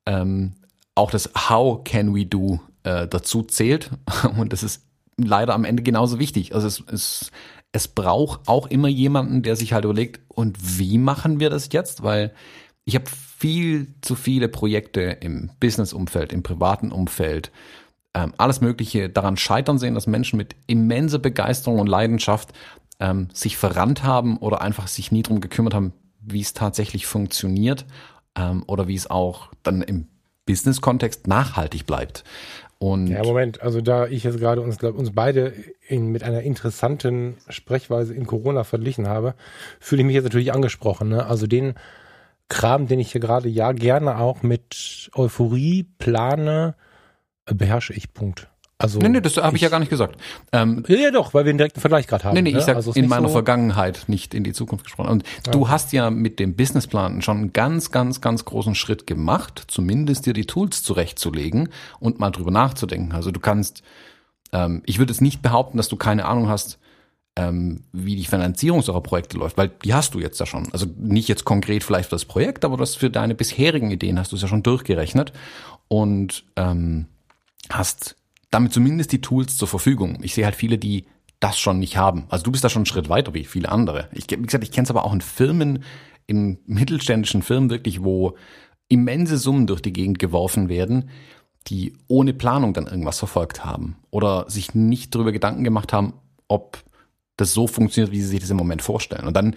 ähm, auch das How can we do äh, dazu zählt. Und das ist leider am Ende genauso wichtig. Also es, es, es braucht auch immer jemanden, der sich halt überlegt, und wie machen wir das jetzt? Weil ich habe viel zu viele Projekte im Business-Umfeld, im privaten Umfeld, ähm, alles Mögliche daran scheitern sehen, dass Menschen mit immenser Begeisterung und Leidenschaft ähm, sich verrannt haben oder einfach sich nie drum gekümmert haben, wie es tatsächlich funktioniert ähm, oder wie es auch dann im Business-Kontext nachhaltig bleibt. Und ja, Moment, also da ich jetzt gerade uns, glaub, uns beide in, mit einer interessanten Sprechweise in Corona verglichen habe, fühle ich mich jetzt natürlich angesprochen. Ne? Also den Kram, den ich hier gerade ja gerne auch mit Euphorie plane, beherrsche ich. Punkt. Also nee, nee, das habe ich ja gar nicht gesagt. Ähm, ja, doch, weil wir einen direkten Vergleich gerade haben. Nee, nee, ich ne? sag also in meiner so Vergangenheit, nicht in die Zukunft gesprochen. Und ja. du hast ja mit dem Businessplan schon einen ganz, ganz, ganz großen Schritt gemacht, zumindest dir die Tools zurechtzulegen und mal drüber nachzudenken. Also du kannst, ähm, ich würde jetzt nicht behaupten, dass du keine Ahnung hast, ähm, wie die Finanzierung solcher Projekte läuft, weil die hast du jetzt ja schon. Also nicht jetzt konkret vielleicht für das Projekt, aber das für deine bisherigen Ideen hast du es ja schon durchgerechnet und ähm, hast damit zumindest die Tools zur Verfügung. Ich sehe halt viele, die das schon nicht haben. Also du bist da schon einen Schritt weiter wie viele andere. Ich, wie gesagt, ich kenne es aber auch in Firmen, in mittelständischen Firmen wirklich, wo immense Summen durch die Gegend geworfen werden, die ohne Planung dann irgendwas verfolgt haben oder sich nicht darüber Gedanken gemacht haben, ob das so funktioniert, wie sie sich das im Moment vorstellen. Und dann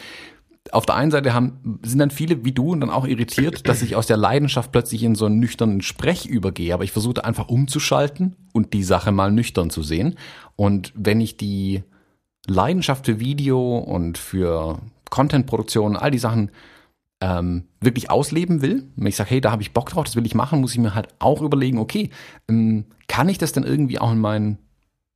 auf der einen Seite haben, sind dann viele wie du und dann auch irritiert, dass ich aus der Leidenschaft plötzlich in so einen nüchternen Sprech übergehe. Aber ich versuche einfach umzuschalten und die Sache mal nüchtern zu sehen. Und wenn ich die Leidenschaft für Video und für Contentproduktion, all die Sachen ähm, wirklich ausleben will, wenn ich sage, hey, da habe ich Bock drauf, das will ich machen, muss ich mir halt auch überlegen, okay, ähm, kann ich das denn irgendwie auch in mein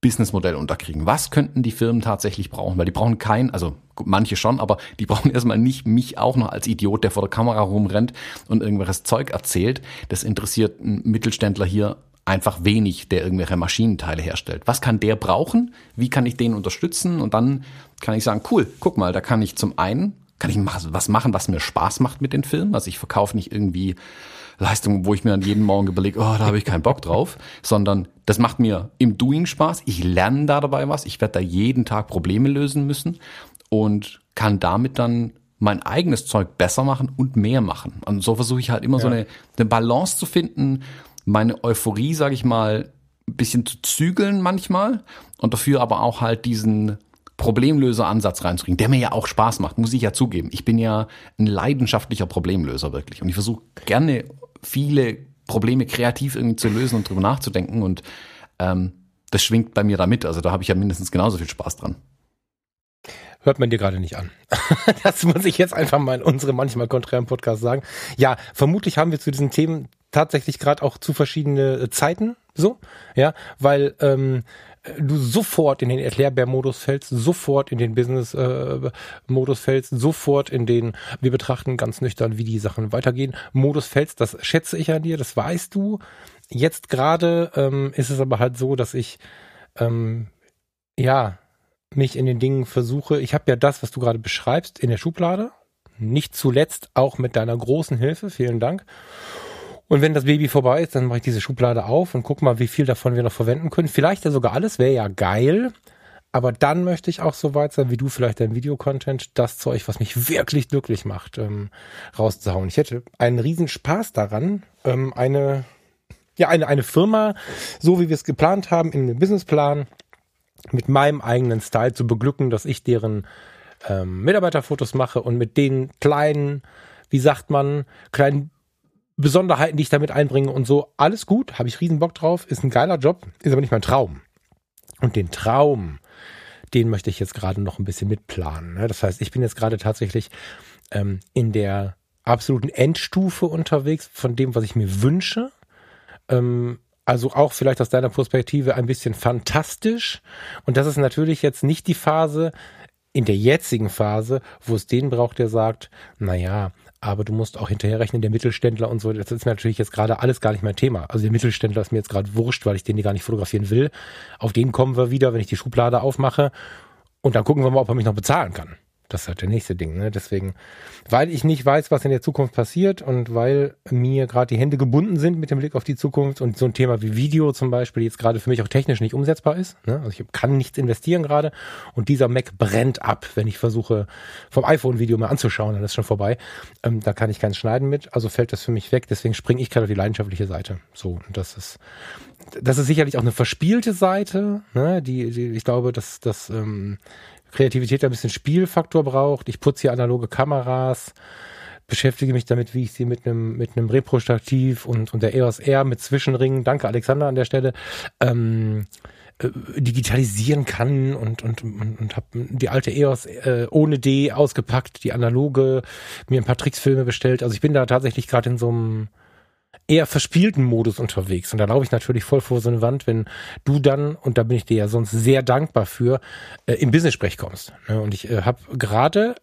Businessmodell unterkriegen? Was könnten die Firmen tatsächlich brauchen? Weil die brauchen kein, also manche schon, aber die brauchen erstmal nicht mich auch noch als Idiot, der vor der Kamera rumrennt und irgendwelches Zeug erzählt. Das interessiert einen Mittelständler hier einfach wenig, der irgendwelche Maschinenteile herstellt. Was kann der brauchen? Wie kann ich den unterstützen? Und dann kann ich sagen, cool, guck mal, da kann ich zum einen, kann ich was machen, was mir Spaß macht mit den Filmen. Also ich verkaufe nicht irgendwie Leistungen, wo ich mir an jeden Morgen überlege, oh, da habe ich keinen Bock drauf, sondern das macht mir im Doing Spaß. Ich lerne da dabei was. Ich werde da jeden Tag Probleme lösen müssen und kann damit dann mein eigenes Zeug besser machen und mehr machen. Und so versuche ich halt immer ja. so eine, eine Balance zu finden, meine Euphorie, sage ich mal, ein bisschen zu zügeln manchmal und dafür aber auch halt diesen Problemlöser-Ansatz reinzukriegen, der mir ja auch Spaß macht, muss ich ja zugeben. Ich bin ja ein leidenschaftlicher Problemlöser wirklich und ich versuche gerne viele Probleme kreativ irgendwie zu lösen und drüber nachzudenken und ähm, das schwingt bei mir da mit. Also da habe ich ja mindestens genauso viel Spaß dran. Hört man dir gerade nicht an. das muss ich jetzt einfach mal in unsere manchmal konträren Podcast sagen. Ja, vermutlich haben wir zu diesen Themen tatsächlich gerade auch zu verschiedene äh, Zeiten so, ja, weil ähm, du sofort in den Erklärbär-Modus fällst, sofort in den Business-Modus äh, fällst, sofort in den wir betrachten ganz nüchtern, wie die Sachen weitergehen, Modus fällst. Das schätze ich an dir, das weißt du. Jetzt gerade ähm, ist es aber halt so, dass ich ähm, ja mich in den Dingen versuche. Ich habe ja das, was du gerade beschreibst, in der Schublade. Nicht zuletzt auch mit deiner großen Hilfe. Vielen Dank. Und wenn das Baby vorbei ist, dann mache ich diese Schublade auf und guck mal, wie viel davon wir noch verwenden können. Vielleicht ja sogar alles, wäre ja geil. Aber dann möchte ich auch so weit sein, wie du vielleicht dein Videocontent, das Zeug, was mich wirklich glücklich macht, ähm, rauszuhauen. Ich hätte einen riesen Spaß daran, ähm, eine, ja, eine, eine Firma, so wie wir es geplant haben, in einem Businessplan, mit meinem eigenen Style zu beglücken, dass ich deren ähm, Mitarbeiterfotos mache und mit den kleinen, wie sagt man, kleinen Besonderheiten, die ich damit einbringe und so. Alles gut, habe ich riesen Bock drauf, ist ein geiler Job, ist aber nicht mein Traum. Und den Traum, den möchte ich jetzt gerade noch ein bisschen mitplanen. Ne? Das heißt, ich bin jetzt gerade tatsächlich ähm, in der absoluten Endstufe unterwegs von dem, was ich mir wünsche. Ähm, also auch vielleicht aus deiner Perspektive ein bisschen fantastisch. Und das ist natürlich jetzt nicht die Phase, in der jetzigen Phase, wo es den braucht, der sagt, na ja, aber du musst auch hinterherrechnen, der Mittelständler und so, das ist natürlich jetzt gerade alles gar nicht mein Thema. Also der Mittelständler ist mir jetzt gerade wurscht, weil ich den gar nicht fotografieren will. Auf den kommen wir wieder, wenn ich die Schublade aufmache. Und dann gucken wir mal, ob er mich noch bezahlen kann. Das ist halt der nächste Ding. Ne? Deswegen, weil ich nicht weiß, was in der Zukunft passiert und weil mir gerade die Hände gebunden sind mit dem Blick auf die Zukunft und so ein Thema wie Video zum Beispiel jetzt gerade für mich auch technisch nicht umsetzbar ist. Ne? Also ich kann nichts investieren gerade und dieser Mac brennt ab, wenn ich versuche, vom iPhone-Video mal anzuschauen, dann ist schon vorbei. Ähm, da kann ich keins schneiden mit, also fällt das für mich weg. Deswegen springe ich gerade auf die leidenschaftliche Seite. So, und das ist das ist sicherlich auch eine verspielte Seite, ne? die, die ich glaube, dass das ähm, Kreativität ein bisschen Spielfaktor braucht. Ich putze hier analoge Kameras, beschäftige mich damit, wie ich sie mit einem mit einem Repro-Stativ und, und der EOS R mit Zwischenringen, danke Alexander an der Stelle, ähm, äh, digitalisieren kann und und und, und habe die alte EOS äh, ohne D ausgepackt, die analoge, mir ein paar Tricksfilme bestellt. Also ich bin da tatsächlich gerade in so einem eher verspielten Modus unterwegs. Und da laufe ich natürlich voll vor so eine Wand, wenn du dann, und da bin ich dir ja sonst sehr dankbar für, äh, im Business-Sprech kommst. Ne? Und ich äh, habe gerade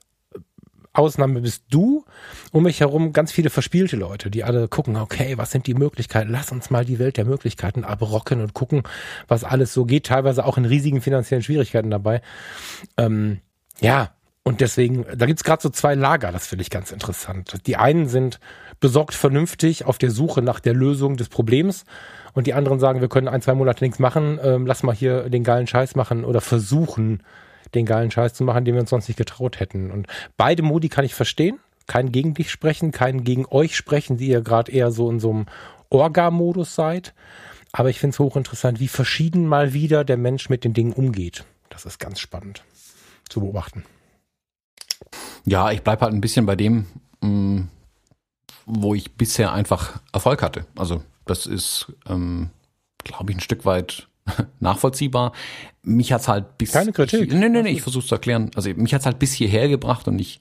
Ausnahme bist du, um mich herum ganz viele verspielte Leute, die alle gucken, okay, was sind die Möglichkeiten? Lass uns mal die Welt der Möglichkeiten abrocken und gucken, was alles so geht, teilweise auch in riesigen finanziellen Schwierigkeiten dabei. Ähm, ja, Und deswegen, da gibt's gerade so zwei Lager, das finde ich ganz interessant. Die einen sind besorgt vernünftig auf der Suche nach der Lösung des Problems und die anderen sagen, wir können ein, zwei Monate nichts machen, ähm, lass mal hier den geilen Scheiß machen oder versuchen, den geilen Scheiß zu machen, den wir uns sonst nicht getraut hätten. Und beide Modi kann ich verstehen. Kein gegen dich sprechen, kein gegen euch sprechen, die ihr gerade eher so in so einem Orga-Modus seid. Aber ich finde es hochinteressant, wie verschieden mal wieder der Mensch mit den Dingen umgeht. Das ist ganz spannend zu beobachten. Ja, ich bleibe halt ein bisschen bei dem, mm, wo ich bisher einfach Erfolg hatte. Also das ist, ähm, glaube ich, ein Stück weit nachvollziehbar. Mich hat's halt bis keine Kritik. Nee, nee, nee, ich versuche zu erklären. Also mich hat's halt bis hierher gebracht und ich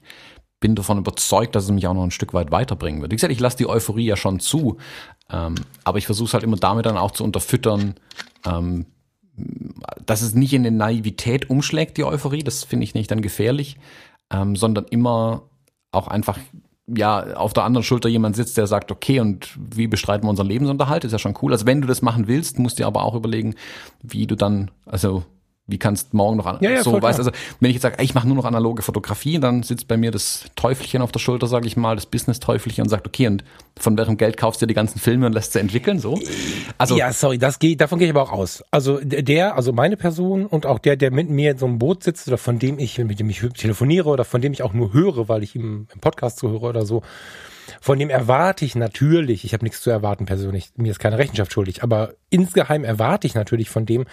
bin davon überzeugt, dass es mich auch noch ein Stück weit weiterbringen wird. Wie gesagt, ich lasse die Euphorie ja schon zu, ähm, aber ich versuche es halt immer damit dann auch zu unterfüttern, ähm, dass es nicht in eine Naivität umschlägt, die Euphorie, das finde ich nicht dann gefährlich, ähm, sondern immer auch einfach ja auf der anderen Schulter jemand sitzt, der sagt, okay, und wie bestreiten wir unseren Lebensunterhalt? Ist ja schon cool. Also wenn du das machen willst, musst du dir aber auch überlegen, wie du dann, also wie kannst morgen noch an ja, ja, so weißt also wenn ich jetzt sage ich mache nur noch analoge Fotografie dann sitzt bei mir das Teufelchen auf der Schulter sage ich mal das Business Teufelchen und sagt okay und von welchem Geld kaufst du die ganzen Filme und lässt sie entwickeln so? Also ja sorry das geht davon gehe ich aber auch aus. Also der also meine Person und auch der der mit mir in so einem Boot sitzt oder von dem ich mit dem ich telefoniere oder von dem ich auch nur höre weil ich ihm im Podcast zuhöre oder so von dem erwarte ich natürlich, ich habe nichts zu erwarten persönlich, mir ist keine Rechenschaft schuldig, aber insgeheim erwarte ich natürlich von dem,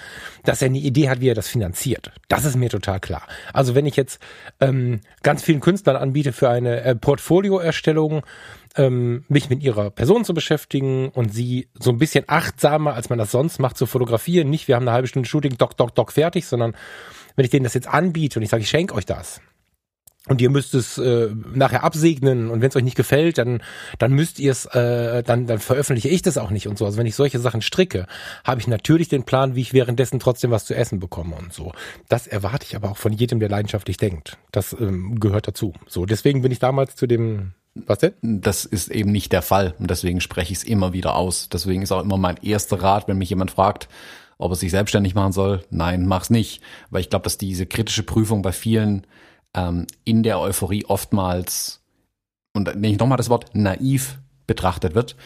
dass er eine Idee hat, wie er das finanziert. Das ist mir total klar. Also wenn ich jetzt ähm, ganz vielen Künstlern anbiete für eine äh, Portfolioerstellung, ähm, mich mit ihrer Person zu beschäftigen und sie so ein bisschen achtsamer, als man das sonst macht, zu fotografieren. Nicht, wir haben eine halbe Stunde Shooting, doc, doc, doc, fertig, sondern wenn ich denen das jetzt anbiete und ich sage, ich schenke euch das, und ihr müsst es äh, nachher absegnen und wenn es euch nicht gefällt, dann dann müsst ihr es, äh, dann dann veröffentliche ich das auch nicht und so. Also wenn ich solche Sachen stricke, habe ich natürlich den Plan, wie ich währenddessen trotzdem was zu essen bekomme und so. Das erwarte ich aber auch von jedem, der leidenschaftlich denkt. Das ähm, gehört dazu. So, deswegen bin ich damals zu dem was denn? Das ist eben nicht der Fall und deswegen spreche ich es immer wieder aus. Deswegen ist auch immer mein erster Rat, wenn mich jemand fragt, ob er sich selbstständig machen soll. Nein, mach's nicht, weil ich glaube, dass diese kritische Prüfung bei vielen ähm, in der Euphorie oftmals, und nenne ich nochmal das Wort, naiv betrachtet wird.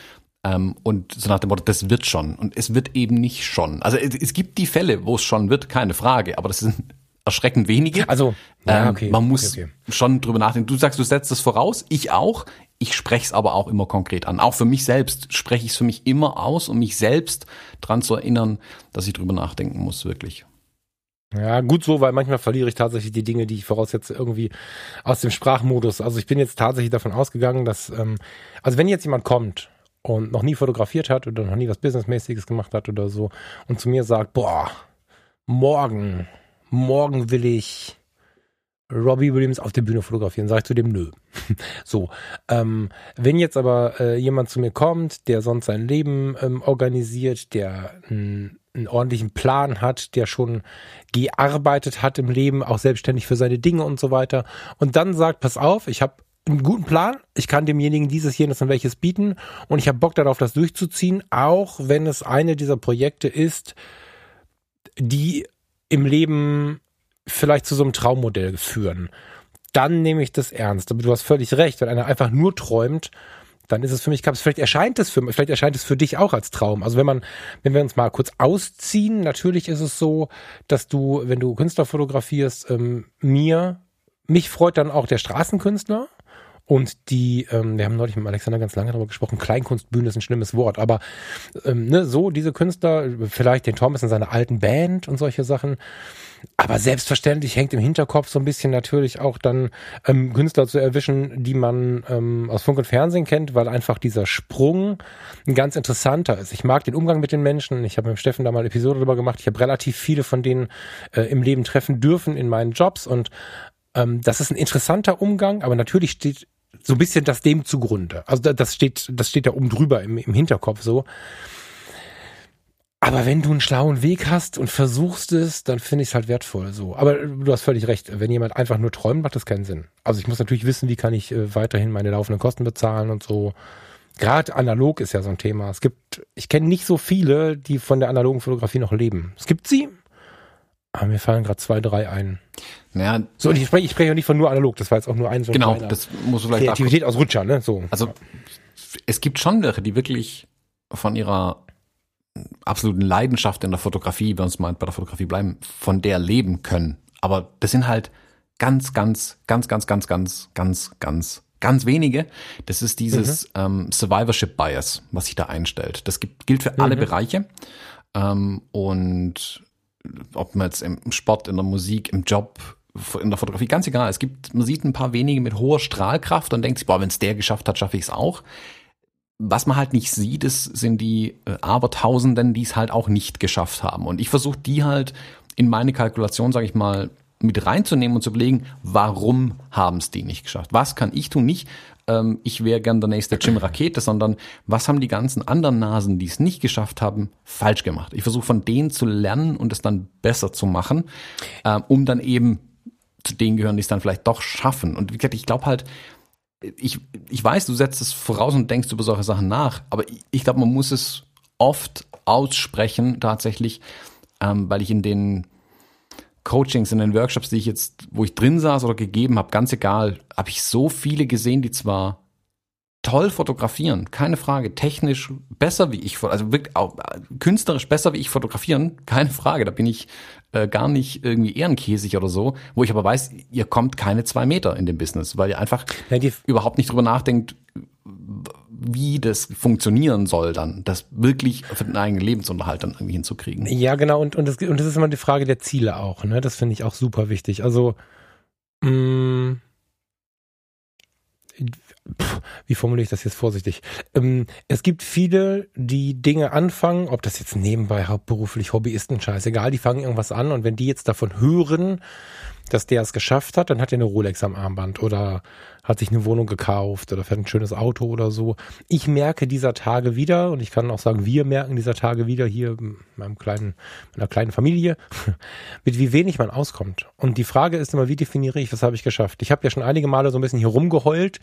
Ähm, und so nach dem Motto, das wird schon. Und es wird eben nicht schon. Also es, es gibt die Fälle, wo es schon wird, keine Frage, aber das sind erschreckend wenige. Also ja, okay, ähm, man muss okay, okay. schon drüber nachdenken. Du sagst, du setzt das voraus, ich auch. Ich spreche es aber auch immer konkret an. Auch für mich selbst spreche ich es für mich immer aus, um mich selbst dran zu erinnern, dass ich drüber nachdenken muss, wirklich. Ja, gut so, weil manchmal verliere ich tatsächlich die Dinge, die ich voraussetze, irgendwie aus dem Sprachmodus. Also ich bin jetzt tatsächlich davon ausgegangen, dass, ähm, also wenn jetzt jemand kommt und noch nie fotografiert hat oder noch nie was Businessmäßiges gemacht hat oder so und zu mir sagt, boah, morgen, morgen will ich Robbie Williams auf der Bühne fotografieren, sage ich zu dem nö. so, ähm, wenn jetzt aber äh, jemand zu mir kommt, der sonst sein Leben ähm, organisiert, der ein einen ordentlichen Plan hat, der schon gearbeitet hat im Leben, auch selbstständig für seine Dinge und so weiter. Und dann sagt, pass auf, ich habe einen guten Plan, ich kann demjenigen dieses, jenes und welches bieten und ich habe Bock darauf, das durchzuziehen, auch wenn es eine dieser Projekte ist, die im Leben vielleicht zu so einem Traummodell führen. Dann nehme ich das ernst. Aber du hast völlig recht, wenn einer einfach nur träumt, dann ist es für mich. Vielleicht erscheint es für vielleicht erscheint es für dich auch als Traum. Also wenn man, wenn wir uns mal kurz ausziehen, natürlich ist es so, dass du, wenn du Künstler fotografierst, ähm, mir, mich freut dann auch der Straßenkünstler. Und die, ähm, wir haben neulich mit Alexander ganz lange darüber gesprochen, Kleinkunstbühne ist ein schlimmes Wort, aber ähm, ne, so diese Künstler, vielleicht den Thomas in seiner alten Band und solche Sachen, aber selbstverständlich hängt im Hinterkopf so ein bisschen natürlich auch dann ähm, Künstler zu erwischen, die man ähm, aus Funk und Fernsehen kennt, weil einfach dieser Sprung ein ganz interessanter ist. Ich mag den Umgang mit den Menschen. Ich habe mit Steffen da mal eine Episode darüber gemacht. Ich habe relativ viele von denen äh, im Leben treffen dürfen in meinen Jobs und ähm, das ist ein interessanter Umgang, aber natürlich steht so ein bisschen das dem zugrunde. Also das steht, das steht da oben drüber im, im Hinterkopf so. Aber wenn du einen schlauen Weg hast und versuchst es, dann finde ich es halt wertvoll so. Aber du hast völlig recht. Wenn jemand einfach nur träumt, macht das keinen Sinn. Also ich muss natürlich wissen, wie kann ich äh, weiterhin meine laufenden Kosten bezahlen und so. Gerade analog ist ja so ein Thema. Es gibt, ich kenne nicht so viele, die von der analogen Fotografie noch leben. Es gibt sie, Ah, mir fallen gerade zwei, drei ein. Naja, So, und ich spreche, ich spreche auch nicht von nur analog, das war jetzt auch nur ein so ein genau, das muss du vielleicht Kreativität aus Rutscher, ne? So. Also es gibt schon welche, die wirklich von ihrer absoluten Leidenschaft in der Fotografie, wenn wir uns mal bei der Fotografie bleiben, von der leben können. Aber das sind halt ganz, ganz, ganz, ganz, ganz, ganz, ganz, ganz, ganz wenige. Das ist dieses ähm, Survivorship Bias, was sich da einstellt. Das gibt, gilt für alle Bereiche. Ähm, und ob man jetzt im Sport, in der Musik, im Job, in der Fotografie, ganz egal. Es gibt, man sieht ein paar wenige mit hoher Strahlkraft und denkt sich, boah, wenn es der geschafft hat, schaffe ich es auch. Was man halt nicht sieht, ist, sind die äh, Abertausenden, die es halt auch nicht geschafft haben. Und ich versuche die halt in meine Kalkulation, sage ich mal, mit reinzunehmen und zu überlegen, warum haben es die nicht geschafft? Was kann ich tun? Nicht, ähm, ich wäre gern der nächste Jim Rakete, sondern was haben die ganzen anderen Nasen, die es nicht geschafft haben, falsch gemacht? Ich versuche von denen zu lernen und es dann besser zu machen, ähm, um dann eben zu denen gehören, die es dann vielleicht doch schaffen. Und wie gesagt, ich glaube halt, ich, ich weiß, du setzt es voraus und denkst über solche Sachen nach, aber ich, ich glaube, man muss es oft aussprechen tatsächlich, ähm, weil ich in den Coachings, in den Workshops, die ich jetzt, wo ich drin saß oder gegeben habe, ganz egal, habe ich so viele gesehen, die zwar toll fotografieren, keine Frage, technisch besser wie ich, also wirklich auch künstlerisch besser wie ich fotografieren, keine Frage, da bin ich äh, gar nicht irgendwie ehrenkäsig oder so, wo ich aber weiß, ihr kommt keine zwei Meter in dem Business, weil ihr einfach Ja, überhaupt nicht drüber nachdenkt, wie das funktionieren soll dann, das wirklich für den eigenen Lebensunterhalt dann irgendwie hinzukriegen. Ja, genau, und, und, das, und das ist immer die Frage der Ziele auch, ne? Das finde ich auch super wichtig. Also, mh, pff, wie formuliere ich das jetzt vorsichtig? Ähm, es gibt viele, die Dinge anfangen, ob das jetzt nebenbei hauptberuflich Hobbyisten, scheißegal, die fangen irgendwas an und wenn die jetzt davon hören, dass der es geschafft hat, dann hat er eine Rolex am Armband oder hat sich eine Wohnung gekauft oder fährt ein schönes Auto oder so. Ich merke dieser Tage wieder und ich kann auch sagen, wir merken dieser Tage wieder hier in meinem kleinen, meiner kleinen Familie, mit wie wenig man auskommt. Und die Frage ist immer, wie definiere ich, was habe ich geschafft? Ich habe ja schon einige Male so ein bisschen hier rumgeheult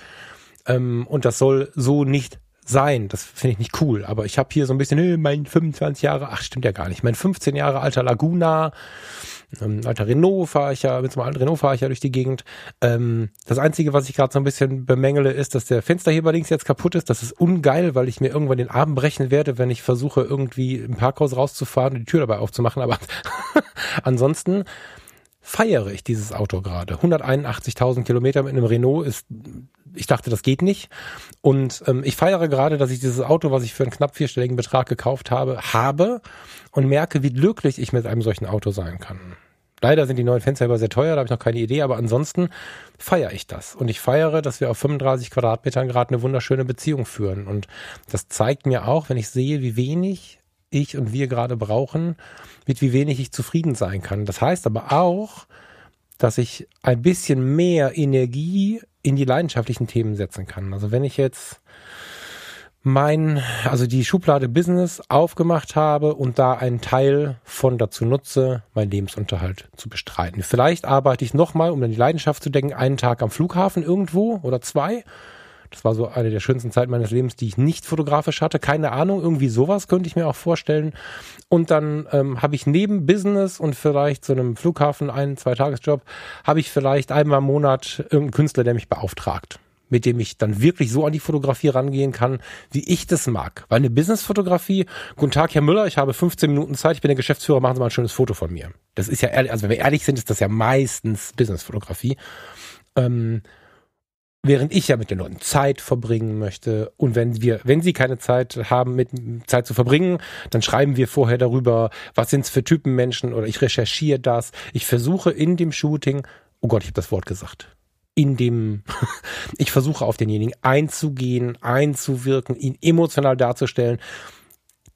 ähm, und das soll so nicht sein. Das finde ich nicht cool. Aber ich habe hier so ein bisschen, äh, mein 25 Jahre, ach stimmt ja gar nicht, mein 15 Jahre alter Laguna, ähm, alter Renault fahre ich ja, mit so einem alten Renault fahre ich ja durch die Gegend. Ähm, das Einzige, was ich gerade so ein bisschen bemängele, ist, dass der Fensterheber links jetzt kaputt ist. Das ist ungeil, weil ich mir irgendwann den Arm brechen werde, wenn ich versuche, irgendwie im Parkhaus rauszufahren und die Tür dabei aufzumachen. Aber ansonsten feiere ich dieses Auto gerade. 181.000 Kilometer mit einem Renault ist, ich dachte, das geht nicht. Und ähm, ich feiere gerade, dass ich dieses Auto, was ich für einen knapp vierstelligen Betrag gekauft habe, habe und merke, wie glücklich ich mit einem solchen Auto sein kann. Leider sind die neuen Fenster sehr teuer, da habe ich noch keine Idee, aber ansonsten feiere ich das. Und ich feiere, dass wir auf 35 Quadratmetern gerade eine wunderschöne Beziehung führen. Und das zeigt mir auch, wenn ich sehe, wie wenig ich und wir gerade brauchen, mit wie wenig ich zufrieden sein kann. Das heißt aber auch, dass ich ein bisschen mehr Energie in die leidenschaftlichen Themen setzen kann. Also wenn ich jetzt mein, also die Schublade Business aufgemacht habe und da einen Teil von dazu nutze, meinen Lebensunterhalt zu bestreiten. Vielleicht arbeite ich nochmal, um dann die Leidenschaft zu decken, einen Tag am Flughafen irgendwo oder zwei. Das war so eine der schönsten Zeiten meines Lebens, die ich nicht fotografisch hatte. Keine Ahnung, irgendwie sowas könnte ich mir auch vorstellen. Und dann ähm, habe ich neben Business und vielleicht so einem Flughafen einen, zwei Tagesjob, habe ich vielleicht einmal im Monat irgendeinen Künstler, der mich beauftragt mit dem ich dann wirklich so an die Fotografie rangehen kann, wie ich das mag. Weil eine Businessfotografie, guten Tag, Herr Müller, ich habe 15 Minuten Zeit, ich bin der Geschäftsführer, machen Sie mal ein schönes Foto von mir. Das ist ja ehrlich, also wenn wir ehrlich sind, ist das ja meistens Businessfotografie. Ähm, während ich ja mit den Leuten Zeit verbringen möchte. Und wenn wir, wenn sie keine Zeit haben, mit Zeit zu verbringen, dann schreiben wir vorher darüber, was sind's für Typen Menschen oder ich recherchiere das. Ich versuche in dem Shooting, oh Gott, ich habe das Wort gesagt. In dem, ich versuche auf denjenigen einzugehen, einzuwirken, ihn emotional darzustellen.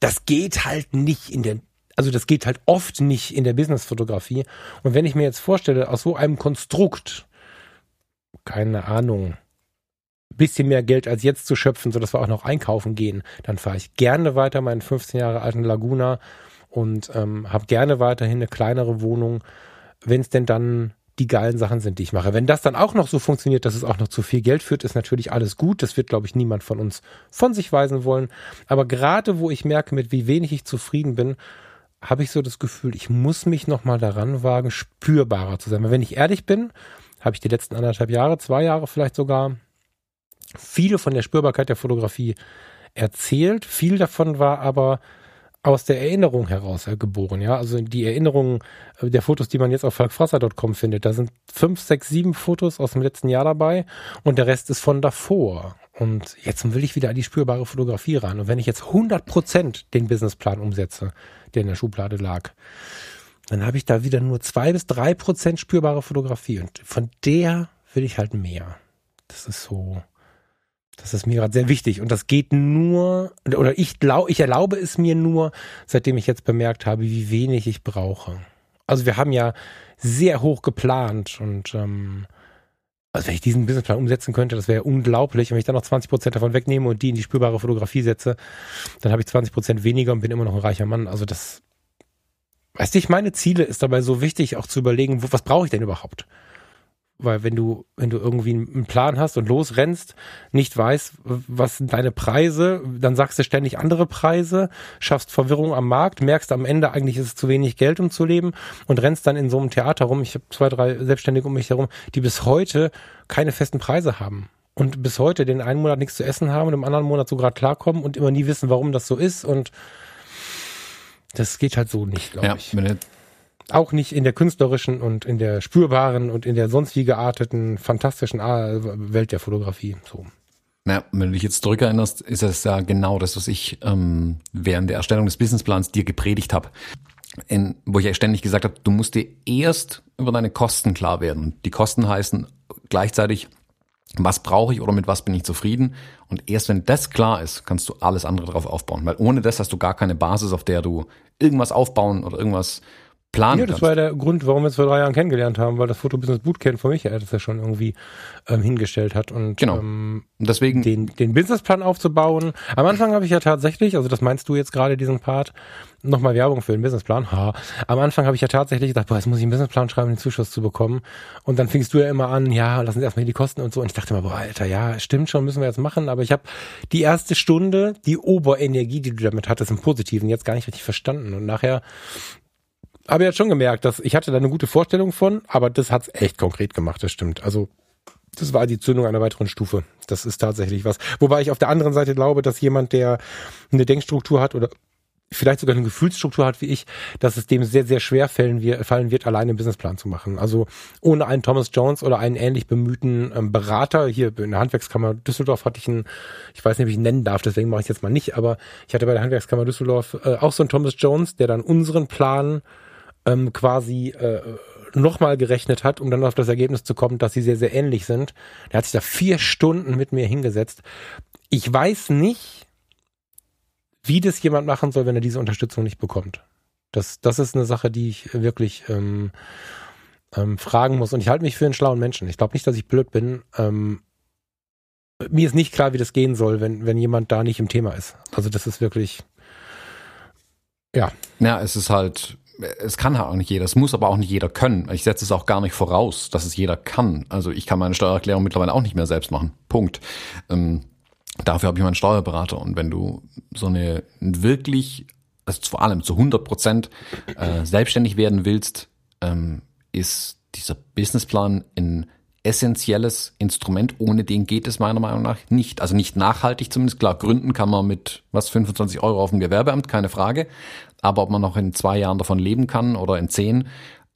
Das geht halt nicht in der also das geht halt oft nicht in der Businessfotografie. Und wenn ich mir jetzt vorstelle, aus so einem Konstrukt, keine Ahnung, bisschen mehr Geld als jetzt zu schöpfen, sodass wir auch noch einkaufen gehen, dann fahre ich gerne weiter meinen 15 Jahre alten Laguna und ähm, habe gerne weiterhin eine kleinere Wohnung, wenn es denn dann die geilen Sachen sind, die ich mache. Wenn das dann auch noch so funktioniert, dass es auch noch zu viel Geld führt, ist natürlich alles gut. Das wird, glaube ich, niemand von uns von sich weisen wollen. Aber gerade wo ich merke, mit wie wenig ich zufrieden bin, habe ich so das Gefühl, ich muss mich nochmal daran wagen, spürbarer zu sein. Weil wenn ich ehrlich bin, habe ich die letzten anderthalb Jahre, zwei Jahre vielleicht sogar, viele von der Spürbarkeit der Fotografie erzählt. Viel davon war aber aus der Erinnerung heraus äh, geboren, ja. Also die Erinnerungen äh, der Fotos, die man jetzt auf falkfrasser.com findet, da sind fünf, sechs, sieben Fotos aus dem letzten Jahr dabei und der Rest ist von davor. Und jetzt will ich wieder an die spürbare Fotografie ran. Und wenn ich jetzt 100 Prozent den Businessplan umsetze, der in der Schublade lag, dann habe ich da wieder nur zwei bis drei Prozent spürbare Fotografie. Und von der will ich halt mehr. Das ist so, das ist mir gerade sehr wichtig. Und das geht nur, oder ich, glaub, ich erlaube es mir nur, seitdem ich jetzt bemerkt habe, wie wenig ich brauche. Also wir haben ja sehr hoch geplant und ähm, also wenn ich diesen Businessplan umsetzen könnte, das wäre unglaublich. Und wenn ich dann noch 20 Prozent davon wegnehme und die in die spürbare Fotografie setze, dann habe ich 20 Prozent weniger und bin immer noch ein reicher Mann. Also das, weißt du, ich meine Ziele ist dabei so wichtig, auch zu überlegen, wo, was brauche ich denn überhaupt? Weil wenn du, wenn du irgendwie einen Plan hast und losrennst, nicht weißt, was sind deine Preise, dann sagst du ständig andere Preise, schaffst Verwirrung am Markt, merkst am Ende eigentlich ist es zu wenig Geld, um zu leben und rennst dann in so einem Theater rum. Ich habe zwei, drei Selbstständige um mich herum, die bis heute keine festen Preise haben. Und bis heute den einen Monat nichts zu essen haben und im anderen Monat so gerade klarkommen und immer nie wissen, warum das so ist. Und das geht halt so nicht, glaube ja, ich. Auch nicht in der künstlerischen und in der spürbaren und in der sonst wie gearteten, fantastischen Welt der Fotografie. So. Na, wenn du dich jetzt zurückerinnerst, ist es ja genau das, was ich ähm, während der Erstellung des Businessplans dir gepredigt habe. In, wo ich ja ständig gesagt habe, du musst dir erst über deine Kosten klar werden. Die Kosten heißen gleichzeitig, was brauche ich oder mit was bin ich zufrieden. Und erst wenn das klar ist, kannst du alles andere darauf aufbauen. Weil ohne das hast du gar keine Basis, auf der du irgendwas aufbauen oder irgendwas planen Ja, das kannst. war der Grund, warum wir uns vor drei Jahren kennengelernt haben, weil das Fotobusiness Bootcamp von Michael das ja schon irgendwie ähm, hingestellt hat. Und Genau. ähm, deswegen, den, den Businessplan aufzubauen. Am Anfang habe ich ja tatsächlich, also das meinst du jetzt gerade diesen Part, nochmal Werbung für den Businessplan. Ha. Am Anfang habe ich ja tatsächlich gedacht, boah, jetzt muss ich einen Businessplan schreiben, um den Zuschuss zu bekommen. Und dann fingst du ja immer an, ja, lass uns erstmal die Kosten und so. Und ich dachte immer, boah, Alter, ja, stimmt schon, müssen wir jetzt machen. Aber ich habe die erste Stunde, die Oberenergie, die du damit hattest, im Positiven, jetzt gar nicht richtig verstanden. Und nachher habe jetzt schon gemerkt, dass ich hatte da eine gute Vorstellung von, aber das hat's echt konkret gemacht, das stimmt. Also das war die Zündung einer weiteren Stufe. Das ist tatsächlich was. Wobei ich auf der anderen Seite glaube, dass jemand, der eine Denkstruktur hat oder vielleicht sogar eine Gefühlsstruktur hat wie ich, dass es dem sehr, sehr schwer fallen wird, alleine einen Businessplan zu machen. Also ohne einen Thomas Jones oder einen ähnlich bemühten ähm, Berater, hier in der Handwerkskammer Düsseldorf hatte ich einen, ich weiß nicht, ob ich ihn nennen darf, deswegen mache ich jetzt mal nicht, aber ich hatte bei der Handwerkskammer Düsseldorf äh, auch so einen Thomas Jones, der dann unseren Plan ähm, quasi äh, nochmal gerechnet hat, um dann auf das Ergebnis zu kommen, dass sie sehr, sehr ähnlich sind. Der hat sich da vier Stunden mit mir hingesetzt. Ich weiß nicht, wie das jemand machen soll, wenn er diese Unterstützung nicht bekommt. Das, das ist eine Sache, die ich wirklich ähm, ähm, fragen muss. Und ich halte mich für einen schlauen Menschen. Ich glaube nicht, dass ich blöd bin. Ähm, mir ist nicht klar, wie das gehen soll, wenn, wenn jemand da nicht im Thema ist. Also das ist wirklich, ja. ja, es ist halt, es kann halt auch nicht jeder, es muss aber auch nicht jeder können. Ich setze es auch gar nicht voraus, dass es jeder kann. Also ich kann meine Steuererklärung mittlerweile auch nicht mehr selbst machen. Punkt. Ähm, dafür habe ich meinen Steuerberater. Und wenn du so eine wirklich, also vor allem zu 100 Prozent äh, selbstständig werden willst, ähm, ist dieser Businessplan ein essentielles Instrument. Ohne den geht es meiner Meinung nach nicht. Also nicht nachhaltig zumindest. Klar, gründen kann man mit was 25 Euro auf dem Gewerbeamt, keine Frage. Aber ob man noch in zwei Jahren davon leben kann oder in zehn,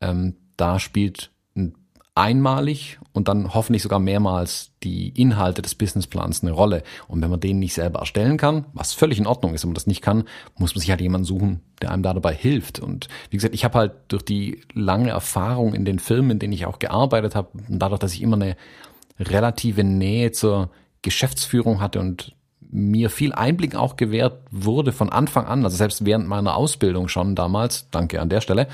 ähm, da spielt ein einmalig und dann hoffentlich sogar mehrmals die Inhalte des Businessplans eine Rolle. Und wenn man den nicht selber erstellen kann, was völlig in Ordnung ist, wenn man das nicht kann, muss man sich halt jemanden suchen, der einem da dabei hilft. Und wie gesagt, ich habe halt durch die lange Erfahrung in den Firmen, in denen ich auch gearbeitet habe, dadurch, dass ich immer eine relative Nähe zur Geschäftsführung hatte und mir viel Einblick auch gewährt wurde von Anfang an, also selbst während meiner Ausbildung schon damals, danke an der Stelle,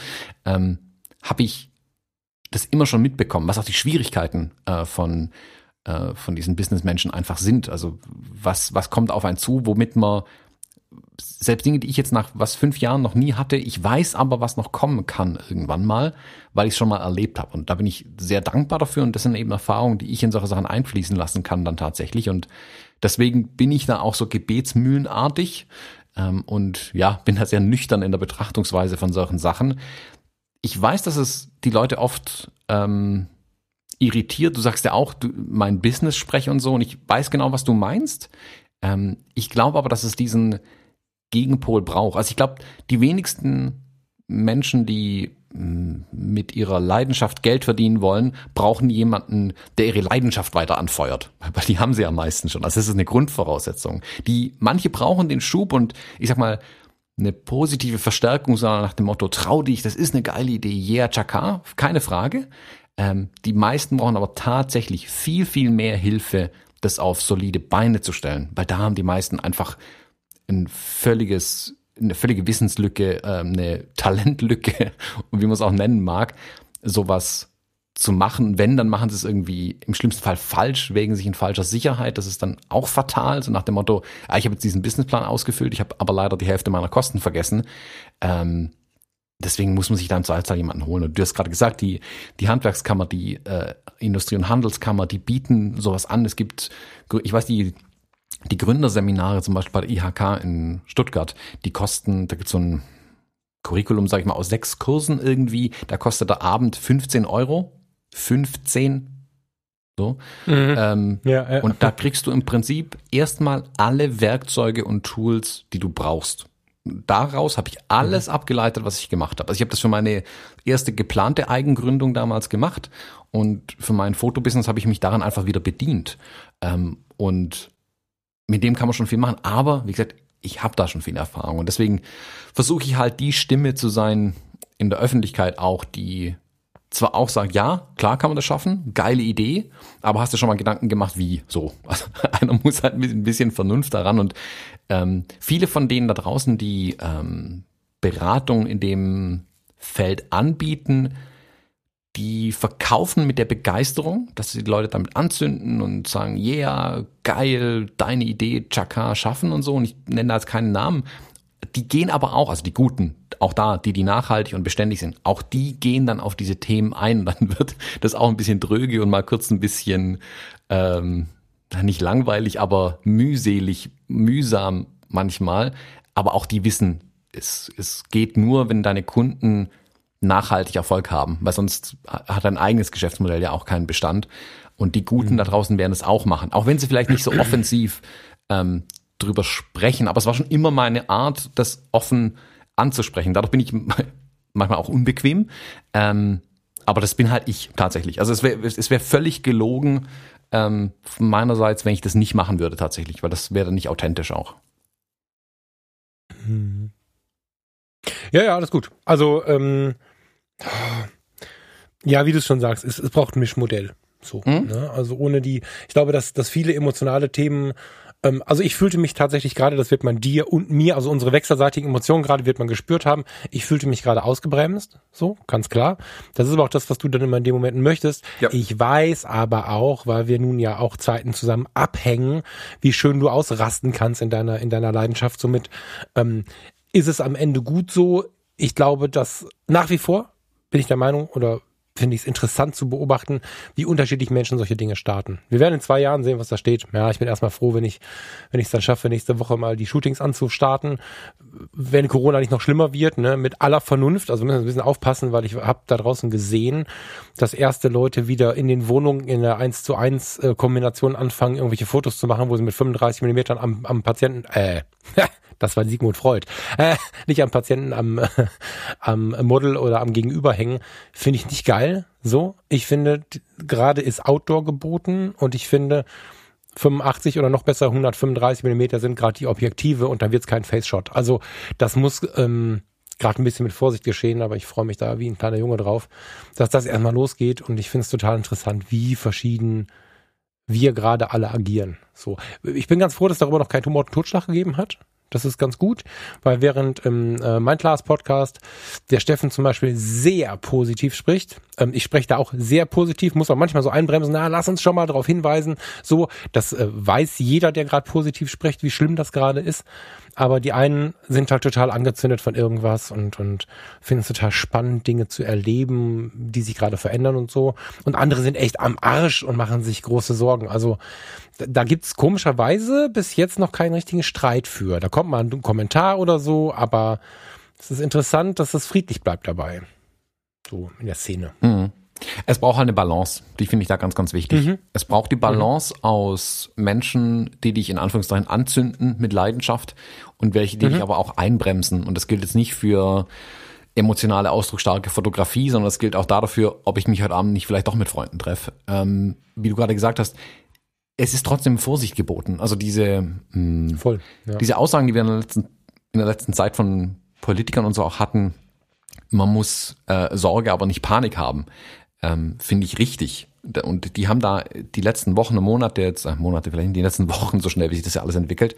ähm, habe ich das immer schon mitbekommen, was auch die Schwierigkeiten äh, von, äh, von diesen Businessmenschen einfach sind. Also was, was kommt auf einen zu, womit man selbst Dinge, die ich jetzt nach was fünf Jahren noch nie hatte, ich weiß aber, was noch kommen kann irgendwann mal, weil ich es schon mal erlebt habe. Und da bin ich sehr dankbar dafür und das sind eben Erfahrungen, die ich in solche Sachen einfließen lassen kann dann tatsächlich. Und deswegen bin ich da auch so gebetsmühlenartig ähm, und ja, bin da sehr nüchtern in der Betrachtungsweise von solchen Sachen. Ich weiß, dass es die Leute oft ähm, irritiert. Du sagst ja auch, du, mein Business spreche und so, und ich weiß genau, was du meinst. Ähm, ich glaube aber, dass es diesen Gegenpol braucht. Also ich glaube, die wenigsten Menschen, die mit ihrer Leidenschaft Geld verdienen wollen, brauchen jemanden, der ihre Leidenschaft weiter anfeuert. Weil die haben sie am meisten schon. Also das ist eine Grundvoraussetzung. Die, manche brauchen den Schub und ich sag mal, eine positive Verstärkung, sondern nach dem Motto, trau dich, das ist eine geile Idee, yeah, Chaka, keine Frage. Ähm, die meisten brauchen aber tatsächlich viel, viel mehr Hilfe, das auf solide Beine zu stellen, weil da haben die meisten einfach ein völliges, eine völlige Wissenslücke, ähm, eine Talentlücke und wie man es auch nennen mag, sowas zu machen. Wenn, dann machen sie es irgendwie im schlimmsten Fall falsch, wegen sich in falscher Sicherheit. Das ist dann auch fatal. So nach dem Motto, ah, ich habe jetzt diesen Businessplan ausgefüllt, ich habe aber leider die Hälfte meiner Kosten vergessen. Ähm, deswegen muss man sich da im Zweifelsfall jemanden holen. Und du hast gerade gesagt, die, die Handwerkskammer, die äh, Industrie- und Handelskammer, die bieten sowas an. Es gibt, ich weiß, die, die Gründerseminare zum Beispiel bei der IHK in Stuttgart, die kosten, da gibt es so ein Curriculum, sag ich mal, aus sechs Kursen irgendwie, da kostet der Abend 15 Euro. 15 so. Mhm. Ähm, ja, ja. Und da kriegst du im Prinzip erstmal alle Werkzeuge und Tools, die du brauchst daraus habe ich alles mhm. abgeleitet, was ich gemacht habe. Also ich habe das für meine erste geplante Eigengründung damals gemacht und für mein Fotobusiness habe ich mich daran einfach wieder bedient. Ähm, und mit dem kann man schon viel machen. Aber wie gesagt, ich habe da schon viel Erfahrung und deswegen versuche ich halt die Stimme zu sein in der Öffentlichkeit auch, die zwar auch sagt, ja, klar kann man das schaffen, geile Idee, aber hast du schon mal Gedanken gemacht, wie so? Also einer muss halt ein bisschen Vernunft daran und ähm, viele von denen da draußen, die ähm, Beratung in dem Feld anbieten, die verkaufen mit der Begeisterung, dass sie die Leute damit anzünden und sagen, yeah, geil, deine Idee, Chaka, schaffen und so. Und ich nenne da jetzt keinen Namen. Die gehen aber auch, also die Guten, auch da, die, die nachhaltig und beständig sind, auch die gehen dann auf diese Themen ein. Dann wird das auch ein bisschen dröge und mal kurz ein bisschen, ähm, nicht langweilig, aber mühselig, mühsam manchmal. Aber auch die wissen, es, es geht nur, wenn deine Kunden nachhaltig Erfolg haben, weil sonst hat dein eigenes Geschäftsmodell ja auch keinen Bestand. Und die Guten mhm. da draußen werden es auch machen, auch wenn sie vielleicht nicht so offensiv ähm, drüber sprechen. Aber es war schon immer meine Art, das offen anzusprechen. Dadurch bin ich manchmal auch unbequem. Ähm, aber das bin halt ich tatsächlich. Also es wäre es wäre völlig gelogen, ähm, meinerseits, wenn ich das nicht machen würde tatsächlich, weil das wäre dann nicht authentisch auch. Mhm. Ja, ja, alles gut. Also, ähm, ja, wie du es schon sagst, es, es braucht ein Mischmodell. So, mhm. ne? Also ohne die, ich glaube, dass, dass viele emotionale Themen ähm, also ich fühlte mich tatsächlich gerade, das wird man dir und mir, also unsere wechselseitigen Emotionen gerade wird man gespürt haben. Ich fühlte mich gerade ausgebremst, so, ganz klar. Das ist aber auch das, was du dann immer in dem Moment möchtest. Ja. Ich weiß aber auch, weil wir nun ja auch Zeiten zusammen abhängen, wie schön du ausrasten kannst in deiner, in deiner Leidenschaft. Somit ähm, ist es am Ende gut so. Ich glaube, dass nach wie vor bin ich der Meinung oder finde ich es interessant zu beobachten, wie unterschiedlich Menschen solche Dinge starten. Wir werden in zwei Jahren sehen, was da steht. Ja, ich bin erstmal froh, wenn ich, wenn ich es dann schaffe, nächste Woche mal die Shootings anzustarten. Wenn Corona nicht noch schlimmer wird, ne, mit aller Vernunft, also müssen wir ein bisschen aufpassen, weil ich habe da draußen gesehen, dass erste Leute wieder in den Wohnungen in der 1 zu 1 äh, Kombination anfangen, irgendwelche Fotos zu machen, wo sie mit 35 Millimetern am, am Patienten, äh, das war Sigmund Freud, äh, nicht am Patienten, am, äh, am Model oder am Gegenüber hängen, finde ich nicht geil. So, ich finde, gerade ist Outdoor geboten und ich finde, 85 oder noch besser 135 Millimeter sind gerade die Objektive und dann wird es kein Face-Shot. Also das muss ähm, gerade ein bisschen mit Vorsicht geschehen, aber ich freue mich da wie ein kleiner Junge drauf, dass das erstmal losgeht und ich finde es total interessant, wie verschieden wir gerade alle agieren. So, ich bin ganz froh, dass darüber noch kein Tumor und Totschlag gegeben hat. Das ist ganz gut, weil während im äh, Mein Class Podcast der Steffen zum Beispiel sehr positiv spricht, ähm, ich spreche da auch sehr positiv, muss auch manchmal so einbremsen, na, lass uns schon mal darauf hinweisen, so, das äh, weiß jeder, der gerade positiv spricht, wie schlimm das gerade ist. Aber die einen sind halt total angezündet von irgendwas und, und finden es total spannend, Dinge zu erleben, die sich gerade verändern und so. Und andere sind echt am Arsch und machen sich große Sorgen. Also da gibt's komischerweise bis jetzt noch keinen richtigen Streit für. Da kommt mal ein Kommentar oder so, aber es ist interessant, dass es friedlich bleibt dabei. So in der Szene. Mhm. Es braucht halt eine Balance, die finde ich da ganz, ganz wichtig. Mhm. Es braucht die Balance aus Menschen, die dich in Anführungszeichen anzünden mit Leidenschaft und welche, die dich aber auch einbremsen. Und das gilt jetzt nicht für emotionale, ausdrucksstarke Fotografie, sondern das gilt auch dafür, ob ich mich heute Abend nicht vielleicht doch mit Freunden treffe. Ähm, wie du gerade gesagt hast, es ist trotzdem Vorsicht geboten. Also diese, mh, Voll. Ja. diese Aussagen, die wir in der letzten, in der letzten Zeit von Politikern und so auch hatten, man muss äh, Sorge, aber nicht Panik haben, ähm, finde ich richtig. Und die haben da die letzten Wochen und Monate jetzt, äh, Monate vielleicht, die letzten Wochen, so schnell wie sich das ja alles entwickelt,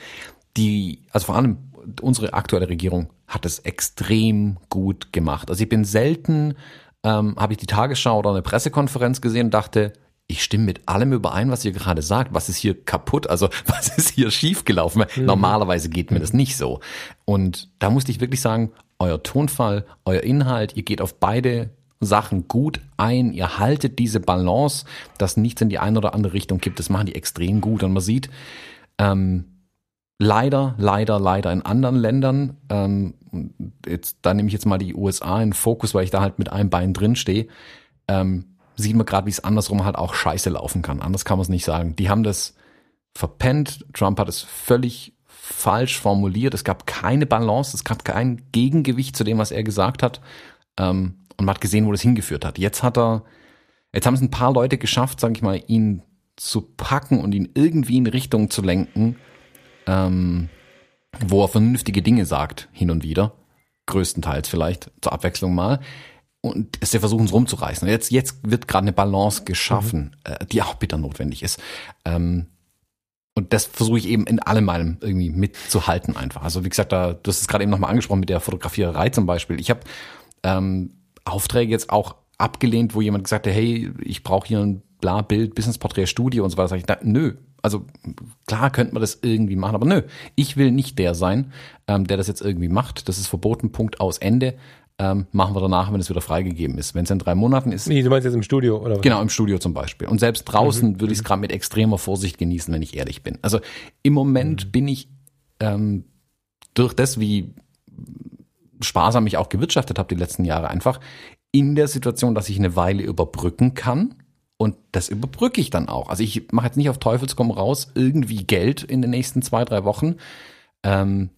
die, also vor allem unsere aktuelle Regierung hat es extrem gut gemacht. Also ich bin selten, ähm, habe ich die Tagesschau oder eine Pressekonferenz gesehen und dachte, ich stimme mit allem überein, was ihr gerade sagt. Was ist hier kaputt? Also was ist hier schiefgelaufen? Normalerweise geht mir das nicht so. Und da musste ich wirklich sagen, euer Tonfall, euer Inhalt, ihr geht auf beide Sachen gut ein, ihr haltet diese Balance, dass nichts in die eine oder andere Richtung kippt. Das machen die extrem gut. Und man sieht, ähm, leider, leider, leider in anderen Ländern, ähm, jetzt, da nehme ich jetzt mal die USA in Fokus, weil ich da halt mit einem Bein drin stehe, ähm, sieht man gerade, wie es andersrum halt auch scheiße laufen kann. Anders kann man es nicht sagen. Die haben das verpennt. Trump hat es völlig falsch formuliert. Es gab keine Balance, es gab kein Gegengewicht zu dem, was er gesagt hat. Ähm, und man hat gesehen, wo das hingeführt hat. Jetzt hat er, jetzt haben es ein paar Leute geschafft, sage ich mal, ihn zu packen und ihn irgendwie in Richtung zu lenken, ähm, wo er vernünftige Dinge sagt, hin und wieder. Größtenteils vielleicht, zur Abwechslung mal. Und sie versuchen es rumzureißen. Und Jetzt, jetzt wird gerade eine Balance geschaffen, äh, die auch bitter notwendig ist. Ähm, und das versuche ich eben in allem meinem irgendwie mitzuhalten einfach. Also wie gesagt, da, du hast es gerade eben nochmal angesprochen mit der Fotografierei zum Beispiel. Ich habe ähm, Aufträge jetzt auch abgelehnt, wo jemand gesagt hat, hey, ich brauche hier ein bla Bild, Businessporträt, Studio und so weiter. Sag ich, na, nö, also klar könnte man das irgendwie machen, aber nö, ich will nicht der sein, ähm, der das jetzt irgendwie macht. Das ist verboten, Punkt aus Ende. Ähm, machen wir danach, wenn es wieder freigegeben ist. Wenn es in drei Monaten ist, Nee, du meinst jetzt im Studio oder was? Genau, im Studio zum Beispiel. Und selbst draußen würde ich es gerade mit extremer Vorsicht genießen, wenn ich ehrlich bin. Also im Moment bin ich ähm, durch das, wie sparsam ich auch gewirtschaftet habe die letzten Jahre, einfach in der Situation, dass ich eine Weile überbrücken kann. Und das überbrücke ich dann auch. Also ich mache jetzt nicht auf Teufels komm raus irgendwie Geld in den nächsten zwei, drei Wochen, ähm,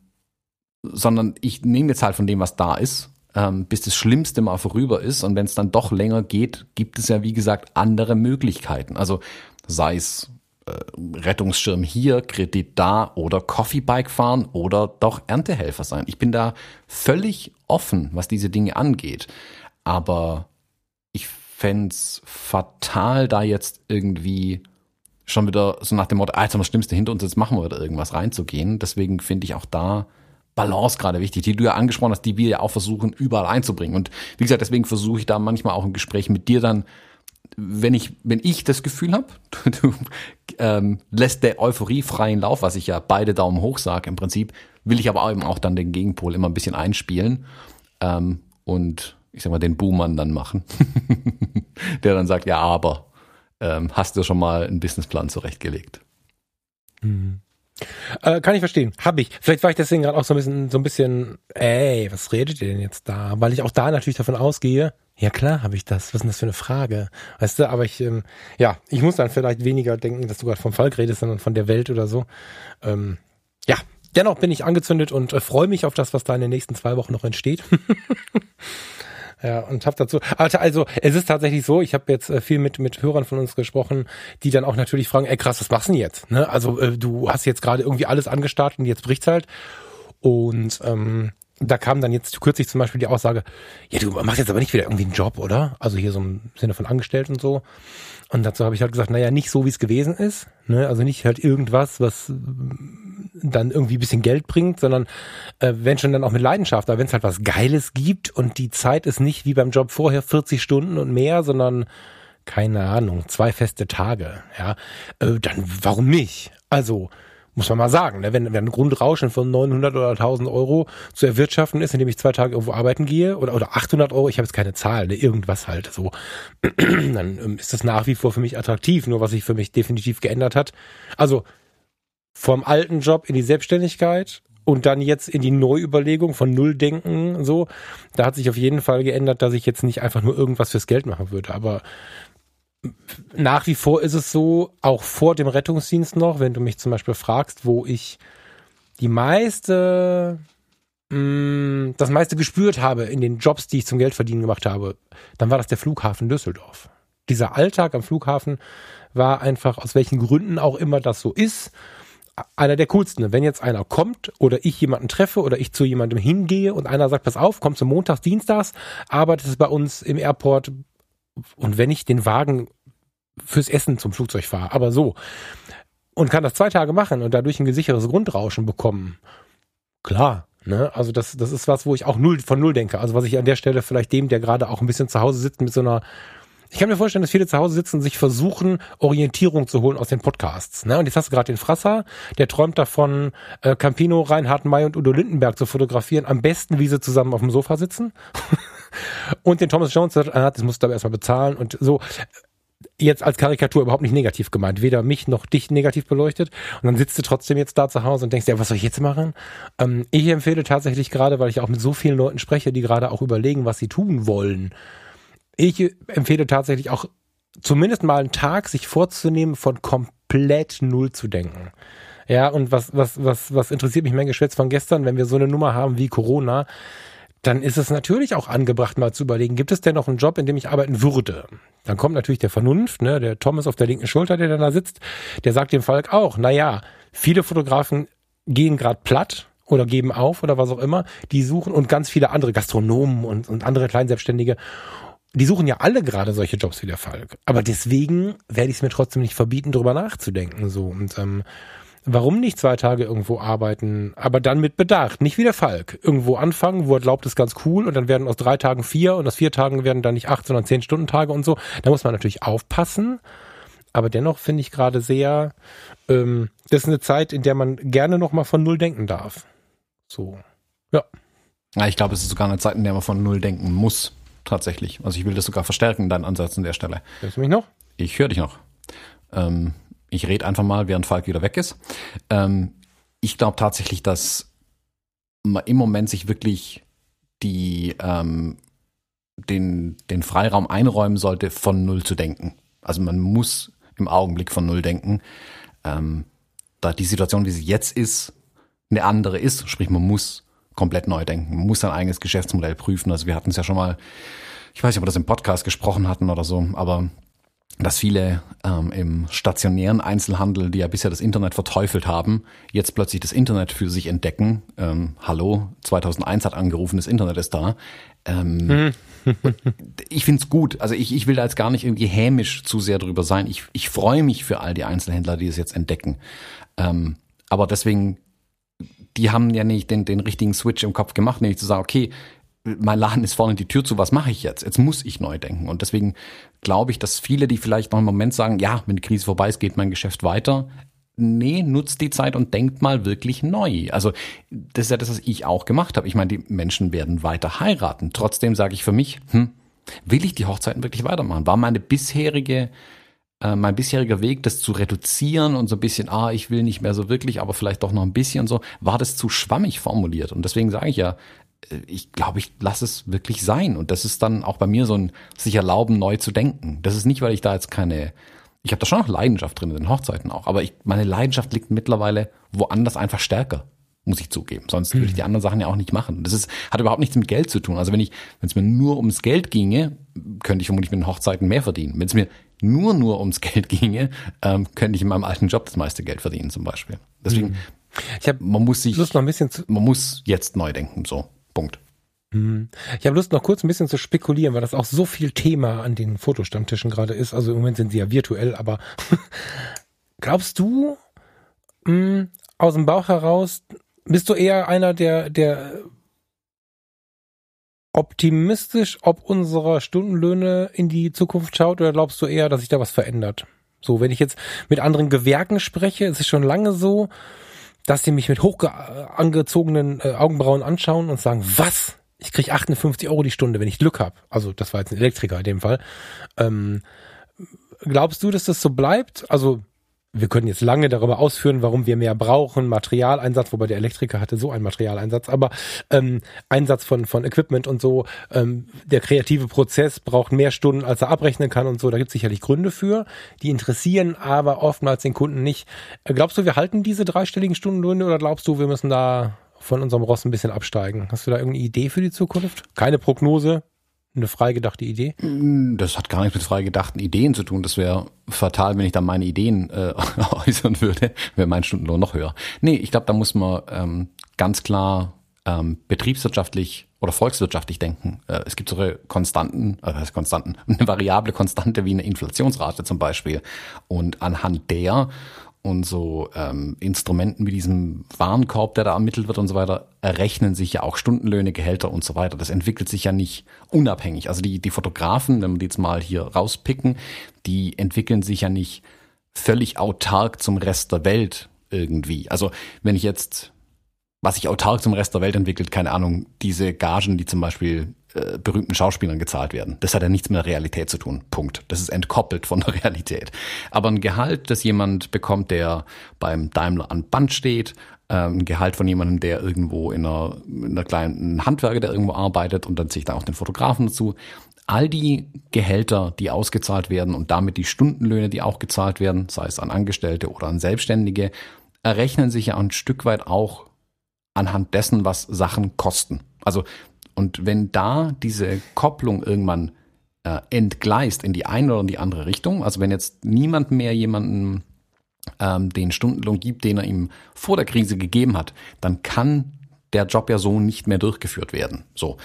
sondern ich nehme jetzt halt von dem, was da ist, ähm, bis das Schlimmste mal vorüber ist. Und wenn es dann doch länger geht, gibt es ja, wie gesagt, andere Möglichkeiten. Also sei es äh, Rettungsschirm hier, Kredit da oder Coffeebike fahren oder doch Erntehelfer sein. Ich bin da völlig offen, was diese Dinge angeht. Aber ich fänd's fatal, da jetzt irgendwie schon wieder so nach dem Motto, ah, jetzt haben wir das Schlimmste hinter uns, jetzt machen wir wieder irgendwas reinzugehen. Deswegen finde ich auch da Balance gerade wichtig, die du ja angesprochen hast, die wir ja auch versuchen, überall einzubringen. Und wie gesagt, deswegen versuche ich da manchmal auch im Gespräch mit dir dann, wenn ich, wenn ich das Gefühl habe, du, ähm, lässt der Euphorie freien Lauf, was ich ja beide Daumen hoch sage im Prinzip, will ich aber eben auch dann den Gegenpol immer ein bisschen einspielen ähm, und ich sag mal den Boomern dann machen, der dann sagt, ja, aber ähm, hast du schon mal einen Businessplan zurechtgelegt? Äh, kann ich verstehen. Hab ich. Vielleicht war ich deswegen gerade auch so ein bisschen, so ein bisschen, ey, was redet ihr denn jetzt da? Weil ich auch da natürlich davon ausgehe, ja klar habe ich das. Was ist denn das für eine Frage? Weißt du, aber ich, ähm, ja, ich muss dann vielleicht weniger denken, dass du gerade vom Falk redest, sondern von der Welt oder so. Ähm, ja, dennoch bin ich angezündet und äh, freue mich auf das, was da in den nächsten zwei Wochen noch entsteht. Ja, und habe dazu, also, also es ist tatsächlich so, ich habe jetzt äh, viel mit mit Hörern von uns gesprochen, die dann auch natürlich fragen, ey krass, was machst du denn jetzt? Ne? Also äh, du hast jetzt gerade irgendwie alles angestartet und jetzt bricht's halt. Und ähm, da kam dann jetzt kürzlich zum Beispiel die Aussage, ja, du machst jetzt aber nicht wieder irgendwie einen Job, oder? Also hier so im Sinne von angestellt und so. Und dazu habe ich halt gesagt, naja, nicht so, wie es gewesen ist. Ne? Also nicht halt irgendwas, was dann irgendwie bisschen Geld bringt, sondern äh, wenn schon dann auch mit Leidenschaft, aber wenn es halt was Geiles gibt und die Zeit ist nicht wie beim Job vorher 40 Stunden und mehr, sondern keine Ahnung, zwei feste Tage, ja, äh, dann warum nicht? Also Muss man mal sagen, ne? wenn, wenn ein Grundrauschen von 900 oder 1000 Euro zu erwirtschaften ist, indem ich zwei Tage irgendwo arbeiten gehe oder, oder 800 Euro, ich habe jetzt keine Zahl, ne? irgendwas halt so, dann ähm, ist das nach wie vor für mich attraktiv. Nur was sich für mich definitiv geändert hat, also vom alten Job in die Selbstständigkeit und dann jetzt in die Neuüberlegung von Nulldenken so, da hat sich auf jeden Fall geändert, dass ich jetzt nicht einfach nur irgendwas fürs Geld machen würde, aber nach wie vor ist es so, auch vor dem Rettungsdienst noch, wenn du mich zum Beispiel fragst, wo ich die meiste, mh, mm, das meiste gespürt habe in den Jobs, die ich zum Geldverdienen gemacht habe, dann war das der Flughafen Düsseldorf. Dieser Alltag am Flughafen war einfach, aus welchen Gründen auch immer das so ist, einer der coolsten. Wenn jetzt einer kommt oder ich jemanden treffe oder ich zu jemandem hingehe und einer sagt, pass auf, komm zum Montags, Dienstags, arbeitet es bei uns im Airport und wenn ich den Wagen fürs Essen zum Flugzeug fahre, aber so. Und kann das zwei Tage machen und dadurch ein gesichertes Grundrauschen bekommen. Klar, ne? Also das, das ist was, wo ich auch null von null denke. Also was ich an der Stelle vielleicht dem, der gerade auch ein bisschen zu Hause sitzt mit so einer ich kann mir vorstellen, dass viele zu Hause sitzen und sich versuchen, Orientierung zu holen aus den Podcasts. Ne? Und jetzt hast du gerade den Frasser, der träumt davon, äh, Campino, Reinhard May und Udo Lindenberg zu fotografieren. Am besten, wie sie zusammen auf dem Sofa sitzen. und den Thomas Jones, ah, das musst du aber erstmal bezahlen und so jetzt als Karikatur überhaupt nicht negativ gemeint, weder mich noch dich negativ beleuchtet. Und dann sitzt du trotzdem jetzt da zu Hause und denkst, ja, was soll ich jetzt machen? Ähm, ich empfehle tatsächlich gerade, weil ich auch mit so vielen Leuten spreche, die gerade auch überlegen, was sie tun wollen. Ich empfehle tatsächlich auch zumindest mal einen Tag sich vorzunehmen, von komplett null zu denken. Ja, und was, was, was, was interessiert mich mein Geschwätz von gestern, wenn wir so eine Nummer haben wie Corona, dann ist es natürlich auch angebracht, mal zu überlegen, gibt es denn noch einen Job, in dem ich arbeiten würde? Dann kommt natürlich der Vernunft, ne, der Thomas auf der linken Schulter, der da sitzt, der sagt dem Falk auch, na ja, viele Fotografen gehen gerade platt oder geben auf oder was auch immer, die suchen und ganz viele andere Gastronomen und, und andere Kleinselbstständige, die suchen ja alle gerade solche Jobs wie der Falk. Aber deswegen werde ich es mir trotzdem nicht verbieten, darüber nachzudenken. So und ähm, Warum nicht zwei Tage irgendwo arbeiten, aber dann mit Bedacht, nicht wie der Falk. Irgendwo anfangen, wo er glaubt, ist ganz cool und dann werden aus drei Tagen vier und aus vier Tagen werden dann nicht acht, sondern zehn Stunden Tage und so. Da muss man natürlich aufpassen. Aber dennoch finde ich gerade sehr, ähm, das ist eine Zeit, in der man gerne nochmal von Null denken darf. So, ja. Ja, ich glaube, es ist sogar eine Zeit, in der man von Null denken muss, tatsächlich. Also ich will das sogar verstärken, deinen Ansatz an der Stelle. Hörst du mich noch? Ich höre dich noch. Ähm, ich rede einfach mal, während Falk wieder weg ist. Ähm, ich glaube tatsächlich, dass man im Moment sich wirklich die, ähm, den, den Freiraum einräumen sollte, von Null zu denken. Also man muss im Augenblick von Null denken. Ähm, da die Situation, wie sie jetzt ist, eine andere ist, sprich man muss komplett neu denken, man muss sein eigenes Geschäftsmodell prüfen. Also wir hatten es ja schon mal, ich weiß nicht, ob wir das im Podcast gesprochen hatten oder so, aber dass viele ähm, im stationären Einzelhandel, die ja bisher das Internet verteufelt haben, jetzt plötzlich das Internet für sich entdecken. Ähm, hallo, 2001 hat angerufen, das Internet ist da. Ähm, ich find's gut. Also ich, ich will da jetzt gar nicht irgendwie hämisch zu sehr drüber sein. Ich, ich freue mich für all die Einzelhändler, die es jetzt entdecken. Ähm, aber deswegen, die haben ja nicht den, den richtigen Switch im Kopf gemacht, nämlich zu sagen, okay, mein Laden ist vorne die Tür zu, was mache ich jetzt? Jetzt muss ich neu denken. Und deswegen glaube ich, dass viele, die vielleicht noch einen Moment sagen, ja, wenn die Krise vorbei ist, geht mein Geschäft weiter. Nee, nutzt die Zeit und denkt mal wirklich neu. Also das ist ja das, was ich auch gemacht habe. Ich meine, die Menschen werden weiter heiraten. Trotzdem sage ich für mich, hm, will ich die Hochzeiten wirklich weitermachen? War meine bisherige äh, mein bisheriger Weg, das zu reduzieren und so ein bisschen, ah, ich will nicht mehr so wirklich, aber vielleicht doch noch ein bisschen und so, war das zu schwammig formuliert. Und deswegen sage ich ja, äh, ich glaube, ich lasse es wirklich sein. Und das ist dann auch bei mir so ein sich erlauben, neu zu denken. Das ist nicht, weil ich da jetzt keine, ich habe da schon noch Leidenschaft drin in den Hochzeiten auch, aber ich, meine Leidenschaft liegt mittlerweile woanders einfach stärker, muss ich zugeben. Sonst würde ich die anderen Sachen ja auch nicht machen. Das ist, hat überhaupt nichts mit Geld zu tun. Also wenn ich, wenn es mir nur ums Geld ginge, könnte ich vermutlich mit den Hochzeiten mehr verdienen. Wenn es mir nur nur ums Geld ginge, ähm, könnte ich in meinem alten Job das meiste Geld verdienen zum Beispiel. Deswegen, mhm. ich habe, man muss sich, Lust noch ein bisschen zu man muss jetzt neu denken, so. Punkt. Mhm. Ich habe Lust noch kurz ein bisschen zu spekulieren, weil das auch so viel Thema an den Fotostammtischen gerade ist. Also im Moment sind sie ja virtuell, aber glaubst du mh, mm, aus dem Bauch heraus, bist du eher einer, der, der optimistisch ob unserer Stundenlöhne in die Zukunft schaut oder glaubst du eher, dass sich da was verändert? So, wenn ich jetzt mit anderen Gewerken spreche, ist es schon lange so, dass sie mich mit hoch angezogenen äh, Augenbrauen anschauen und sagen, was? Ich krieg 58 Euro die Stunde, wenn ich Glück habe. Also das war jetzt ein Elektriker in dem Fall. Ähm, glaubst du, dass das so bleibt? Also wir können jetzt lange darüber ausführen, warum wir mehr brauchen, Materialeinsatz, wobei der Elektriker hatte so einen Materialeinsatz, aber ähm, Einsatz von, von Equipment und so, ähm, der kreative Prozess braucht mehr Stunden, als er abrechnen kann und so, da gibt es sicherlich Gründe für, die interessieren aber oftmals den Kunden nicht. Äh, glaubst du, wir halten diese dreistelligen Stundenlöhne oder glaubst du, wir müssen da von unserem Ross ein bisschen absteigen? Hast du da irgendeine Idee für die Zukunft? Keine Prognose, eine freigedachte Idee? Mm, das hat gar nichts mit freigedachten Ideen zu tun. Das wäre fatal, wenn ich da meine Ideen äh, äußern würde, wäre mein Stundenlohn noch höher. Nee, ich glaube, da muss man ähm, ganz klar ähm, betriebswirtschaftlich oder volkswirtschaftlich denken. Äh, es gibt solche Konstanten, äh, Konstanten, eine variable Konstante wie eine Inflationsrate zum Beispiel. Und anhand der und so ähm, Instrumenten wie diesem Warenkorb, der da ermittelt wird und so weiter, errechnen sich ja auch Stundenlöhne, Gehälter und so weiter. Das entwickelt sich ja nicht unabhängig. Also die, die Fotografen, wenn wir die jetzt mal hier rauspicken, die entwickeln sich ja nicht völlig autark zum Rest der Welt irgendwie. Also wenn ich jetzt, was sich autark zum Rest der Welt entwickelt, keine Ahnung, diese Gagen, die zum Beispiel äh, berühmten Schauspielern gezahlt werden. Das hat ja nichts mit der Realität zu tun. Punkt. Das ist entkoppelt von der Realität. Aber ein Gehalt, das jemand bekommt, der beim Daimler an Band steht, äh, ein Gehalt von jemandem, der irgendwo in einer, in einer kleinen Handwerker, der irgendwo arbeitet und dann sich dann auch den Fotografen dazu. All die Gehälter, die ausgezahlt werden und damit die Stundenlöhne, die auch gezahlt werden, sei es an Angestellte oder an Selbstständige, errechnen sich ja ein Stück weit auch anhand dessen, was Sachen kosten. Also und wenn da diese Kopplung irgendwann äh, entgleist in die eine oder in die andere Richtung, also wenn jetzt niemand mehr jemanden ähm, den Stundenlohn gibt, den er ihm vor der Krise gegeben hat, dann kann der Job ja so nicht mehr durchgeführt werden. So,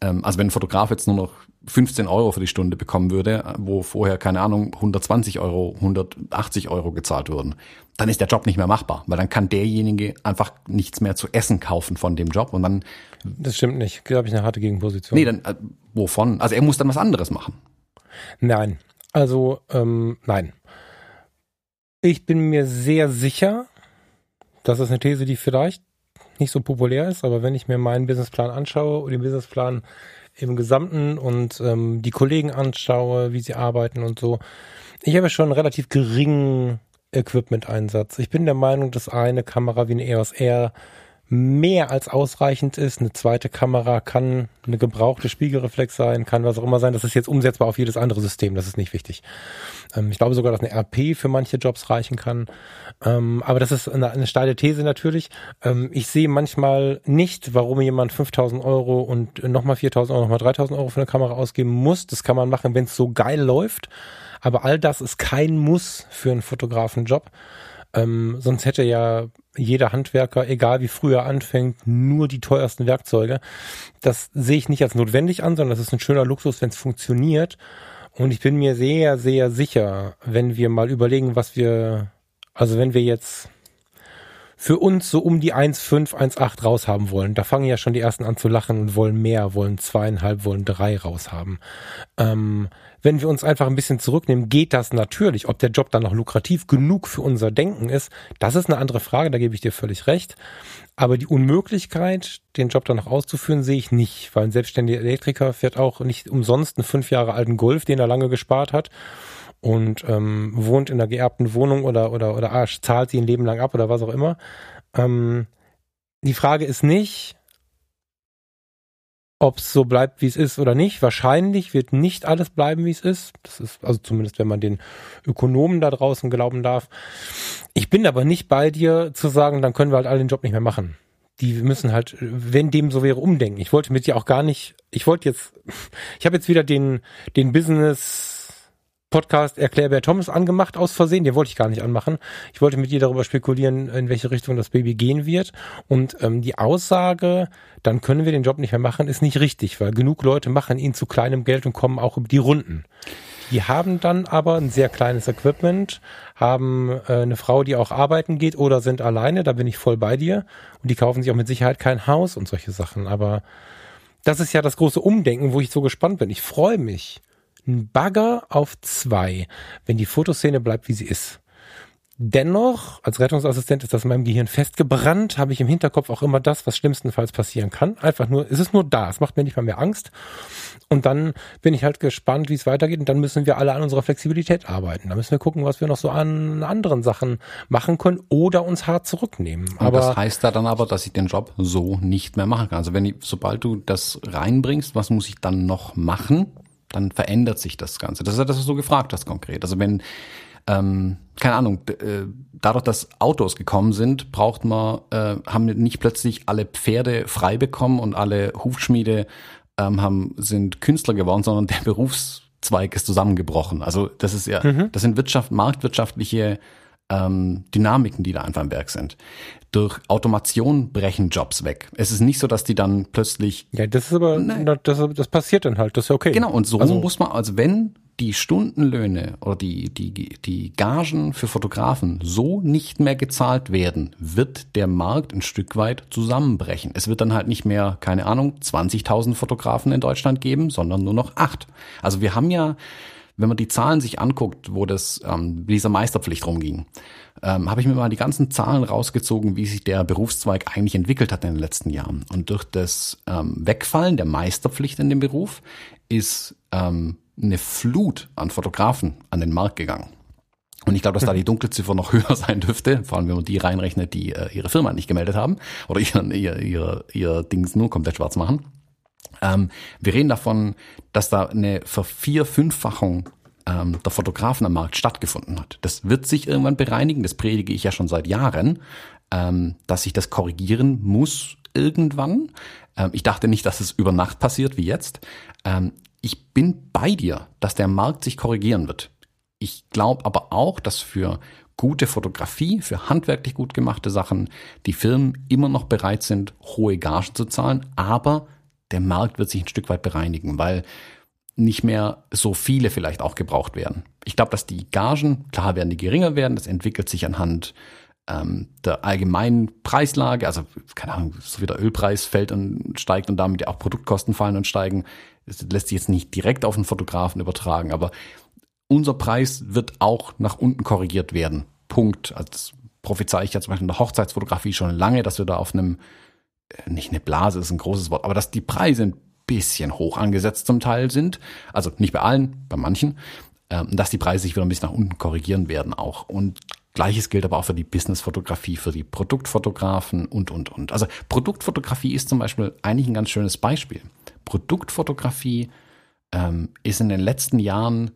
ähm, also wenn ein Fotograf jetzt nur noch 15 Euro für die Stunde bekommen würde, wo vorher, keine Ahnung, 120 Euro, 180 Euro gezahlt wurden, dann ist der Job nicht mehr machbar, weil dann kann derjenige einfach nichts mehr zu essen kaufen von dem Job und dann. Das stimmt nicht. Glaube ich eine harte Gegenposition. Nee, dann äh, wovon? Also er muss dann was anderes machen. Nein. Also, ähm, nein. Ich bin mir sehr sicher, das ist eine These, die vielleicht nicht so populär ist, aber wenn ich mir meinen Businessplan anschaue und den Businessplan im Gesamten und ähm, die Kollegen anschaue, wie sie arbeiten und so, ich habe schon einen relativ geringen Equipment-Einsatz. Ich bin der Meinung, dass eine Kamera wie eine EOS R mehr als ausreichend ist. Eine zweite Kamera kann eine gebrauchte Spiegelreflex sein, kann was auch immer sein. Das ist jetzt umsetzbar auf jedes andere System. Das ist nicht wichtig. Ähm, ich glaube sogar, dass eine RP für manche Jobs reichen kann. Ähm, aber das ist eine, eine steile These natürlich. Ähm, ich sehe manchmal nicht, warum jemand 5000 Euro und nochmal 4000 Euro, nochmal 3000 Euro für eine Kamera ausgeben muss. Das kann man machen, wenn es so geil läuft. Aber all das ist kein Muss für einen Fotografenjob. Ähm, sonst hätte ja jeder Handwerker, egal wie früh er anfängt, nur die teuersten Werkzeuge. Das sehe ich nicht als notwendig an, sondern das ist ein schöner Luxus, wenn es funktioniert. Und ich bin mir sehr, sehr sicher, wenn wir mal überlegen, was wir, also wenn wir jetzt für uns so um die 1,5, 1,8 raushaben wollen. Da fangen ja schon die ersten an zu lachen und wollen mehr, wollen zweieinhalb, wollen drei raushaben. Ähm, wenn wir uns einfach ein bisschen zurücknehmen, geht das natürlich. Ob der Job dann noch lukrativ genug für unser Denken ist, das ist eine andere Frage, da gebe ich dir völlig recht. Aber die Unmöglichkeit, den Job dann noch auszuführen, sehe ich nicht, weil ein selbstständiger Elektriker fährt auch nicht umsonst einen fünf Jahre alten Golf, den er lange gespart hat und ähm, wohnt in einer geerbten Wohnung oder oder oder ah, zahlt sie ein Leben lang ab oder was auch immer. Ähm, die Frage ist nicht, ob es so bleibt, wie es ist oder nicht. Wahrscheinlich wird nicht alles bleiben, wie es ist. Das ist also zumindest, wenn man den Ökonomen da draußen glauben darf. Ich bin aber nicht bei dir zu sagen, dann können wir halt alle den Job nicht mehr machen. Die müssen halt, wenn dem so wäre, umdenken. Ich wollte mit dir auch gar nicht, ich wollte jetzt, ich habe jetzt wieder den, den Business Podcast Erklärbär Thomas angemacht aus Versehen. Den wollte ich gar nicht anmachen. Ich wollte mit dir darüber spekulieren, in welche Richtung das Baby gehen wird. Und ähm, die Aussage, dann können wir den Job nicht mehr machen, ist nicht richtig, weil genug Leute machen ihn zu kleinem Geld und kommen auch über die Runden. Die haben dann aber ein sehr kleines Equipment, haben äh, eine Frau, die auch arbeiten geht oder sind alleine, da bin ich voll bei dir. Und die kaufen sich auch mit Sicherheit kein Haus und solche Sachen. Aber das ist ja das große Umdenken, wo ich so gespannt bin. Ich freue mich ein Bagger auf zwei, wenn die Fotoszene bleibt, wie sie ist. Dennoch, als Rettungsassistent ist das in meinem Gehirn festgebrannt, habe ich im Hinterkopf auch immer das, was schlimmstenfalls passieren kann. Einfach nur, es ist nur da, es macht mir nicht mal mehr Angst. Und dann bin ich halt gespannt, wie es weitergeht. Und dann müssen wir alle an unserer Flexibilität arbeiten. Da müssen wir gucken, was wir noch so an anderen Sachen machen können oder uns hart zurücknehmen. Und aber das heißt da dann aber, dass ich den Job so nicht mehr machen kann. Also wenn ich, sobald du das reinbringst, was muss ich dann noch machen? Dann verändert sich das Ganze. Das ist ja das, was du gefragt hast konkret. Also wenn ähm, keine Ahnung, äh, dadurch, dass Autos gekommen sind, braucht man, äh, haben nicht plötzlich alle Pferde frei bekommen und alle Hufschmiede ähm, haben, sind Künstler geworden, sondern der Berufszweig ist zusammengebrochen. Also das ist ja, mhm. das sind Wirtschaft, marktwirtschaftliche ähm, Dynamiken, die da einfach im Werk sind. Durch Automation brechen Jobs weg. Es ist nicht so, dass die dann plötzlich. Ja, das ist aber, das, das passiert dann halt, das ist ja okay. Genau, und so also, muss man, also wenn die Stundenlöhne oder die, die, die Gagen für Fotografen so nicht mehr gezahlt werden, wird der Markt ein Stück weit zusammenbrechen. Es wird dann halt nicht mehr, keine Ahnung, 20.000 Fotografen in Deutschland geben, sondern nur noch acht. Also wir haben ja, wenn man die Zahlen sich anguckt, wo das ähm, dieser Meisterpflicht rumging, ähm, habe ich mir mal die ganzen Zahlen rausgezogen, wie sich der Berufszweig eigentlich entwickelt hat in den letzten Jahren. Und durch das ähm, Wegfallen der Meisterpflicht in dem Beruf ist ähm, eine Flut an Fotografen an den Markt gegangen. Und ich glaube, dass da die Dunkelziffer noch höher sein dürfte, vor allem wenn man die reinrechnet, die äh, ihre Firma nicht gemeldet haben oder ihr, ihr, ihr, ihr Dings nur komplett schwarz machen. Ähm, wir reden davon, dass da eine Vervier-, Fünffachung ähm, der Fotografen am Markt stattgefunden hat. Das wird sich irgendwann bereinigen, das predige ich ja schon seit Jahren, ähm, dass sich das korrigieren muss irgendwann. Ähm, ich dachte nicht, dass es über Nacht passiert wie jetzt. Ähm, ich bin bei dir, dass der Markt sich korrigieren wird. Ich glaube aber auch, dass für gute Fotografie, für handwerklich gut gemachte Sachen die Firmen immer noch bereit sind, hohe Gagen zu zahlen, aber der Markt wird sich ein Stück weit bereinigen, weil nicht mehr so viele vielleicht auch gebraucht werden. Ich glaube, dass die Gagen, klar werden die geringer werden, das entwickelt sich anhand ähm, der allgemeinen Preislage, also keine Ahnung, so wie der Ölpreis fällt und steigt und damit auch Produktkosten fallen und steigen, das lässt sich jetzt nicht direkt auf den Fotografen übertragen, aber unser Preis wird auch nach unten korrigiert werden. Punkt. Das prophezei ich ja zum Beispiel in der Hochzeitsfotografie schon lange, dass wir da auf einem, nicht eine Blase ist ein großes Wort, aber dass die Preise ein bisschen hoch angesetzt zum Teil sind. Also nicht bei allen, bei manchen. Ähm, dass die Preise sich wieder ein bisschen nach unten korrigieren werden auch. Und Gleiches gilt aber auch für die Businessfotografie, für die Produktfotografen und, und, und. Also Produktfotografie ist zum Beispiel eigentlich ein ganz schönes Beispiel. Produktfotografie ähm, ist in den letzten Jahren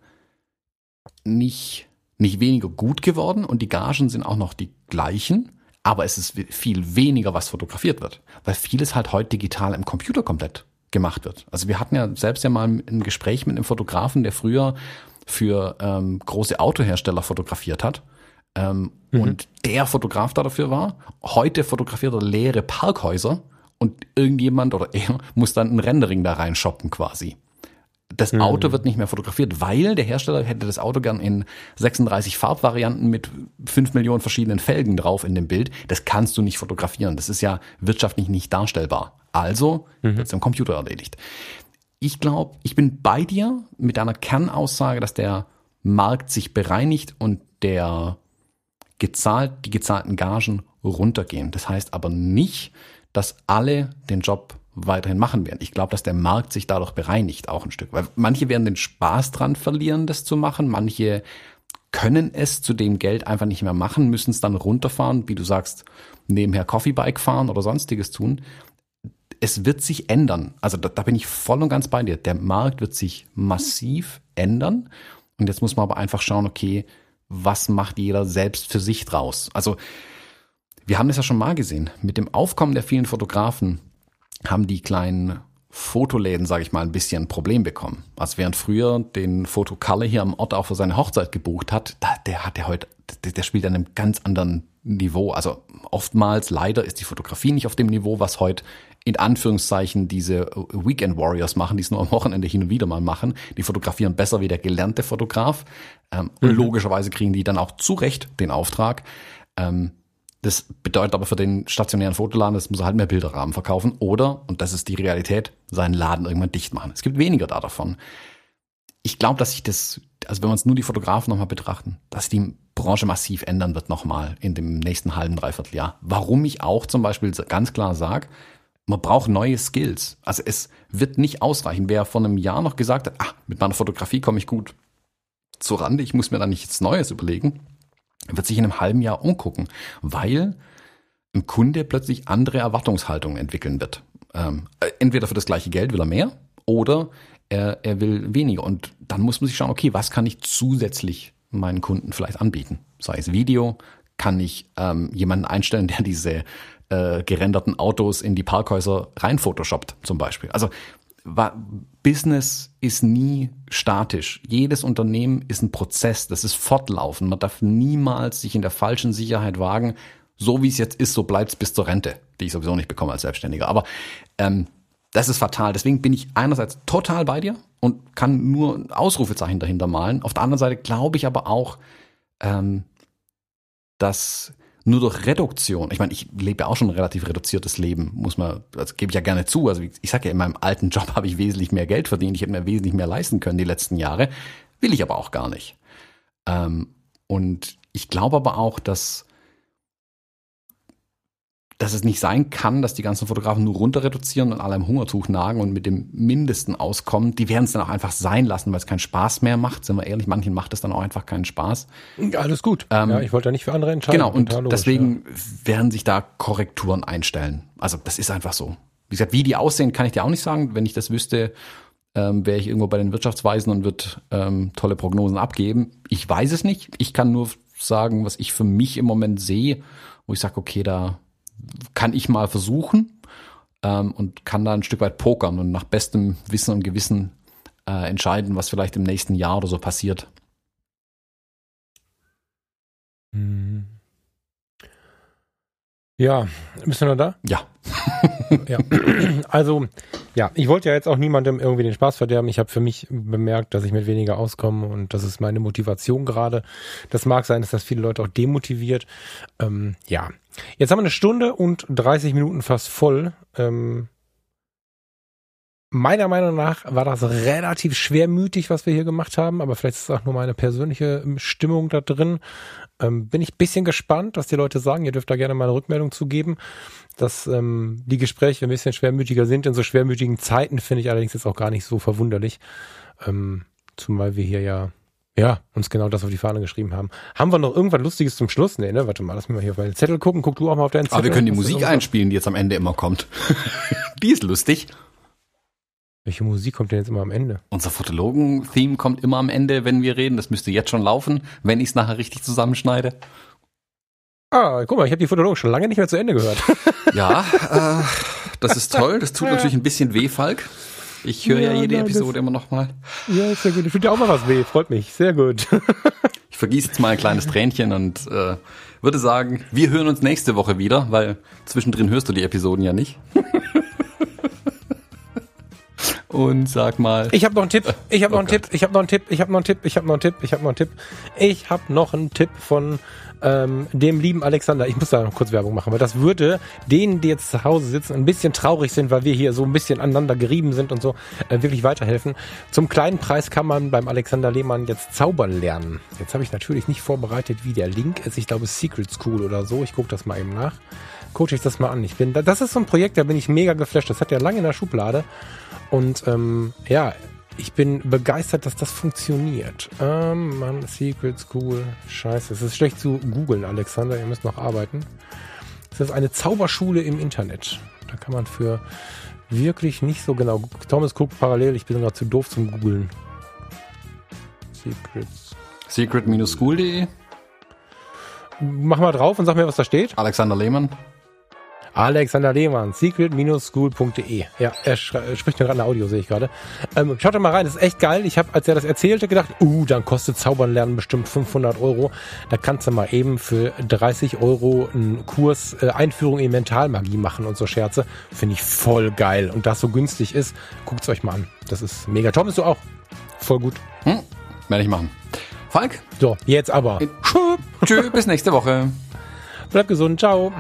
nicht, nicht weniger gut geworden und die Gagen sind auch noch die gleichen, aber es ist viel weniger, was fotografiert wird, weil vieles halt heute digital im Computer komplett gemacht wird. Also wir hatten ja selbst ja mal ein Gespräch mit einem Fotografen, der früher für ähm, große Autohersteller fotografiert hat. Ähm, mhm. Und der Fotograf da dafür war. Heute fotografiert er leere Parkhäuser und irgendjemand oder er muss dann ein Rendering da rein shoppen quasi. Das mhm. Auto wird nicht mehr fotografiert, weil der Hersteller hätte das Auto gern in 36 Farbvarianten mit 5 Millionen verschiedenen Felgen drauf in dem Bild. Das kannst du nicht fotografieren. Das ist ja wirtschaftlich nicht darstellbar. Also mhm. wird es im Computer erledigt. Ich glaube, ich bin bei dir mit deiner Kernaussage, dass der Markt sich bereinigt und der gezahlt, die gezahlten Gagen runtergehen. Das heißt aber nicht, dass alle den Job weiterhin machen werden. Ich glaube, dass der Markt sich dadurch bereinigt auch ein Stück, weil manche werden den Spaß dran verlieren, das zu machen, manche können es zu dem Geld einfach nicht mehr machen, müssen es dann runterfahren, wie du sagst, nebenher Coffeebike fahren oder sonstiges tun. Es wird sich ändern. Also da, da bin ich voll und ganz bei dir. Der Markt wird sich massiv ändern. Und jetzt muss man aber einfach schauen, okay, was macht jeder selbst für sich draus? Also wir haben das ja schon mal gesehen. Mit dem Aufkommen der vielen Fotografen haben die kleinen Fotoläden, sage ich mal, ein bisschen ein Problem bekommen. Also während früher den Fotokalle hier am Ort auch für seine Hochzeit gebucht hat, der hat der heute, der, der spielt an einem ganz anderen Niveau. Also oftmals leider ist die Fotografie nicht auf dem Niveau, was heute in Anführungszeichen diese Weekend Warriors machen, die es nur am Wochenende hin und wieder mal machen. Die fotografieren besser wie der gelernte Fotograf. Ähm, mhm. Logischerweise kriegen die dann auch zu Recht den Auftrag. Ähm, das bedeutet aber für den stationären Fotoladen, das muss er halt mehr Bilderrahmen verkaufen oder, und das ist die Realität, seinen Laden irgendwann dicht machen. Es gibt weniger da davon. ich glaube, dass sich das, also wenn wir uns nur die Fotografen nochmal betrachten, dass die Branche massiv ändern wird nochmal in dem nächsten halben, dreiviertel Jahr. Warum ich auch zum Beispiel ganz klar sage, man braucht neue Skills. Also es wird nicht ausreichen. Wer vor einem Jahr noch gesagt hat, ah, mit meiner Fotografie komme ich gut zur Rande, ich muss mir da nichts Neues überlegen, wird sich in einem halben Jahr umgucken, weil ein Kunde plötzlich andere Erwartungshaltungen entwickeln wird. Ähm, entweder für das gleiche Geld will er mehr oder er, er will weniger. Und dann muss man sich schauen, okay, was kann ich zusätzlich meinen Kunden vielleicht anbieten? Sei es Video, kann ich ähm, jemanden einstellen, der diese äh, gerenderten Autos in die Parkhäuser rein photoshoppt, zum Beispiel. Also Business ist nie statisch. Jedes Unternehmen ist ein Prozess, das ist fortlaufend. Man darf niemals sich in der falschen Sicherheit wagen, so wie es jetzt ist, so bleibt es bis zur Rente, die ich sowieso nicht bekomme als Selbstständiger. Aber ähm, das ist fatal. Deswegen bin ich einerseits total bei dir und kann nur Ausrufezeichen dahinter malen. Auf der anderen Seite glaube ich aber auch, ähm, dass nur durch Reduktion, ich meine, ich lebe ja auch schon ein relativ reduziertes Leben, muss man, das gebe ich ja gerne zu. Also ich, sage ja, in meinem alten Job habe ich wesentlich mehr Geld verdient, ich hätte mir wesentlich mehr leisten können die letzten Jahre, will ich aber auch gar nicht. Ähm, und ich glaube aber auch, dass dass es nicht sein kann, dass die ganzen Fotografen nur runter reduzieren und alle im Hungertuch nagen und mit dem Mindesten auskommen. Die werden es dann auch einfach sein lassen, weil es keinen Spaß mehr macht. Sind wir ehrlich, manchen macht es dann auch einfach keinen Spaß. Alles gut. Ähm, ja, ich wollte ja nicht für andere entscheiden. Genau, und logisch, deswegen ja. werden sich da Korrekturen einstellen. Also das ist einfach so. Wie gesagt, wie die aussehen, kann ich dir auch nicht sagen. Wenn ich das wüsste, ähm, wäre ich irgendwo bei den Wirtschaftsweisen und würde ähm, tolle Prognosen abgeben. Ich weiß es nicht. Ich kann nur sagen, was ich für mich im Moment sehe, wo ich sage, okay, da kann ich mal versuchen ähm, und kann da ein Stück weit pokern und nach bestem Wissen und Gewissen äh, entscheiden, was vielleicht im nächsten Jahr oder so passiert. Mhm. Ja, bist du noch da? Ja. ja. Also, ja, ich wollte ja jetzt auch niemandem irgendwie den Spaß verderben. Ich habe für mich bemerkt, dass ich mit weniger auskomme und das ist meine Motivation gerade. Das mag sein, dass das viele Leute auch demotiviert. Ähm, ja, jetzt haben wir eine Stunde und 30 Minuten fast voll. Ähm, Meiner Meinung nach war das relativ schwermütig, was wir hier gemacht haben, aber vielleicht ist es auch nur meine persönliche ähm, Stimmung da drin. Ähm, bin ich bisschen gespannt, was die Leute sagen. Ihr dürft da gerne mal eine Rückmeldung zugeben, dass ähm, die Gespräche ein bisschen schwermütiger sind. In so schwermütigen Zeiten finde ich allerdings jetzt auch gar nicht so verwunderlich. Ähm, zumal wir hier ja ja, uns genau das auf die Fahne geschrieben haben. Haben wir noch irgendwas Lustiges zum Schluss? Nee, ne? Warte mal, lass mich mal hier auf meinen Zettel gucken. Guck du auch mal auf deinen Zettel. Aber wir können die Musik einspielen, die jetzt am Ende immer kommt. die ist lustig. Welche Musik kommt denn jetzt immer am Ende? Unser Fotologen-Theme kommt immer am Ende, wenn wir reden. Das müsste jetzt schon laufen, wenn ich es nachher richtig zusammenschneide. Ah, guck mal, ich habe die Fotologen schon lange nicht mehr zu Ende gehört. ja, äh, das ist toll. Das tut natürlich ein bisschen weh, Falk. Ich höre ja, ja, jede nein, Episode das, immer noch mal. Ja, sehr gut. Ich finde ja auch mal was weh. Freut mich. Sehr gut. ich vergieße jetzt mal ein kleines Tränchen und äh, würde sagen, wir hören uns nächste Woche wieder, weil zwischendrin hörst du die Episoden ja nicht und sag mal. Ich habe noch einen Tipp. Ich habe noch einen Tipp. Ich habe noch einen Tipp. Ich habe noch einen Tipp. Ich habe noch einen Tipp. Ich habe noch einen Tipp. Ich habe noch einen Tipp von ähm, dem lieben Alexander. Ich muss da noch kurz Werbung machen, weil das würde denen, die jetzt zu Hause sitzen, ein bisschen traurig sind, weil wir hier so ein bisschen aneinander gerieben sind und so, äh, wirklich weiterhelfen. Zum kleinen Preis kann man beim Alexander Lehmann jetzt zaubern lernen. Jetzt habe ich natürlich nicht vorbereitet, wie der Link ist. Ich glaube Secret School oder so. Ich gucke das mal eben nach. Guckt euch das mal an. Ich bin, das ist so ein Projekt, da bin ich mega geflasht. Das hat ja lange in der Schublade. Und ähm, ja, ich bin begeistert, dass das funktioniert. Ähm, Mann, Secret School. Scheiße, es ist schlecht zu googeln, Alexander. Ihr müsst noch arbeiten. Es ist eine Zauberschule im Internet. Da kann man für wirklich nicht so genau. Thomas guckt parallel. Ich bin gerade zu doof zum googeln. Secrets. Secret-school.de Mach mal drauf und sag mir, was da steht. Alexander Lehmann. Alexander Lehmann, secret-school.de. Ja, er spricht mir gerade eine Audio, sehe ich gerade. Ähm, schaut doch mal rein, das ist echt geil. Ich habe, als er das erzählte, gedacht, uh, dann kostet Zaubern lernen bestimmt 500 Euro. Da kannst du mal eben für 30 Euro einen Kurs äh, Einführung in Mentalmagie machen und so Scherze. Finde ich voll geil. Und das so günstig ist, guckt's euch mal an. Das ist mega. Tom, bist du auch? Voll gut. Hm, werde ich machen. Falk? So, jetzt aber. Tschüss, bis nächste Woche. Bleib gesund, ciao.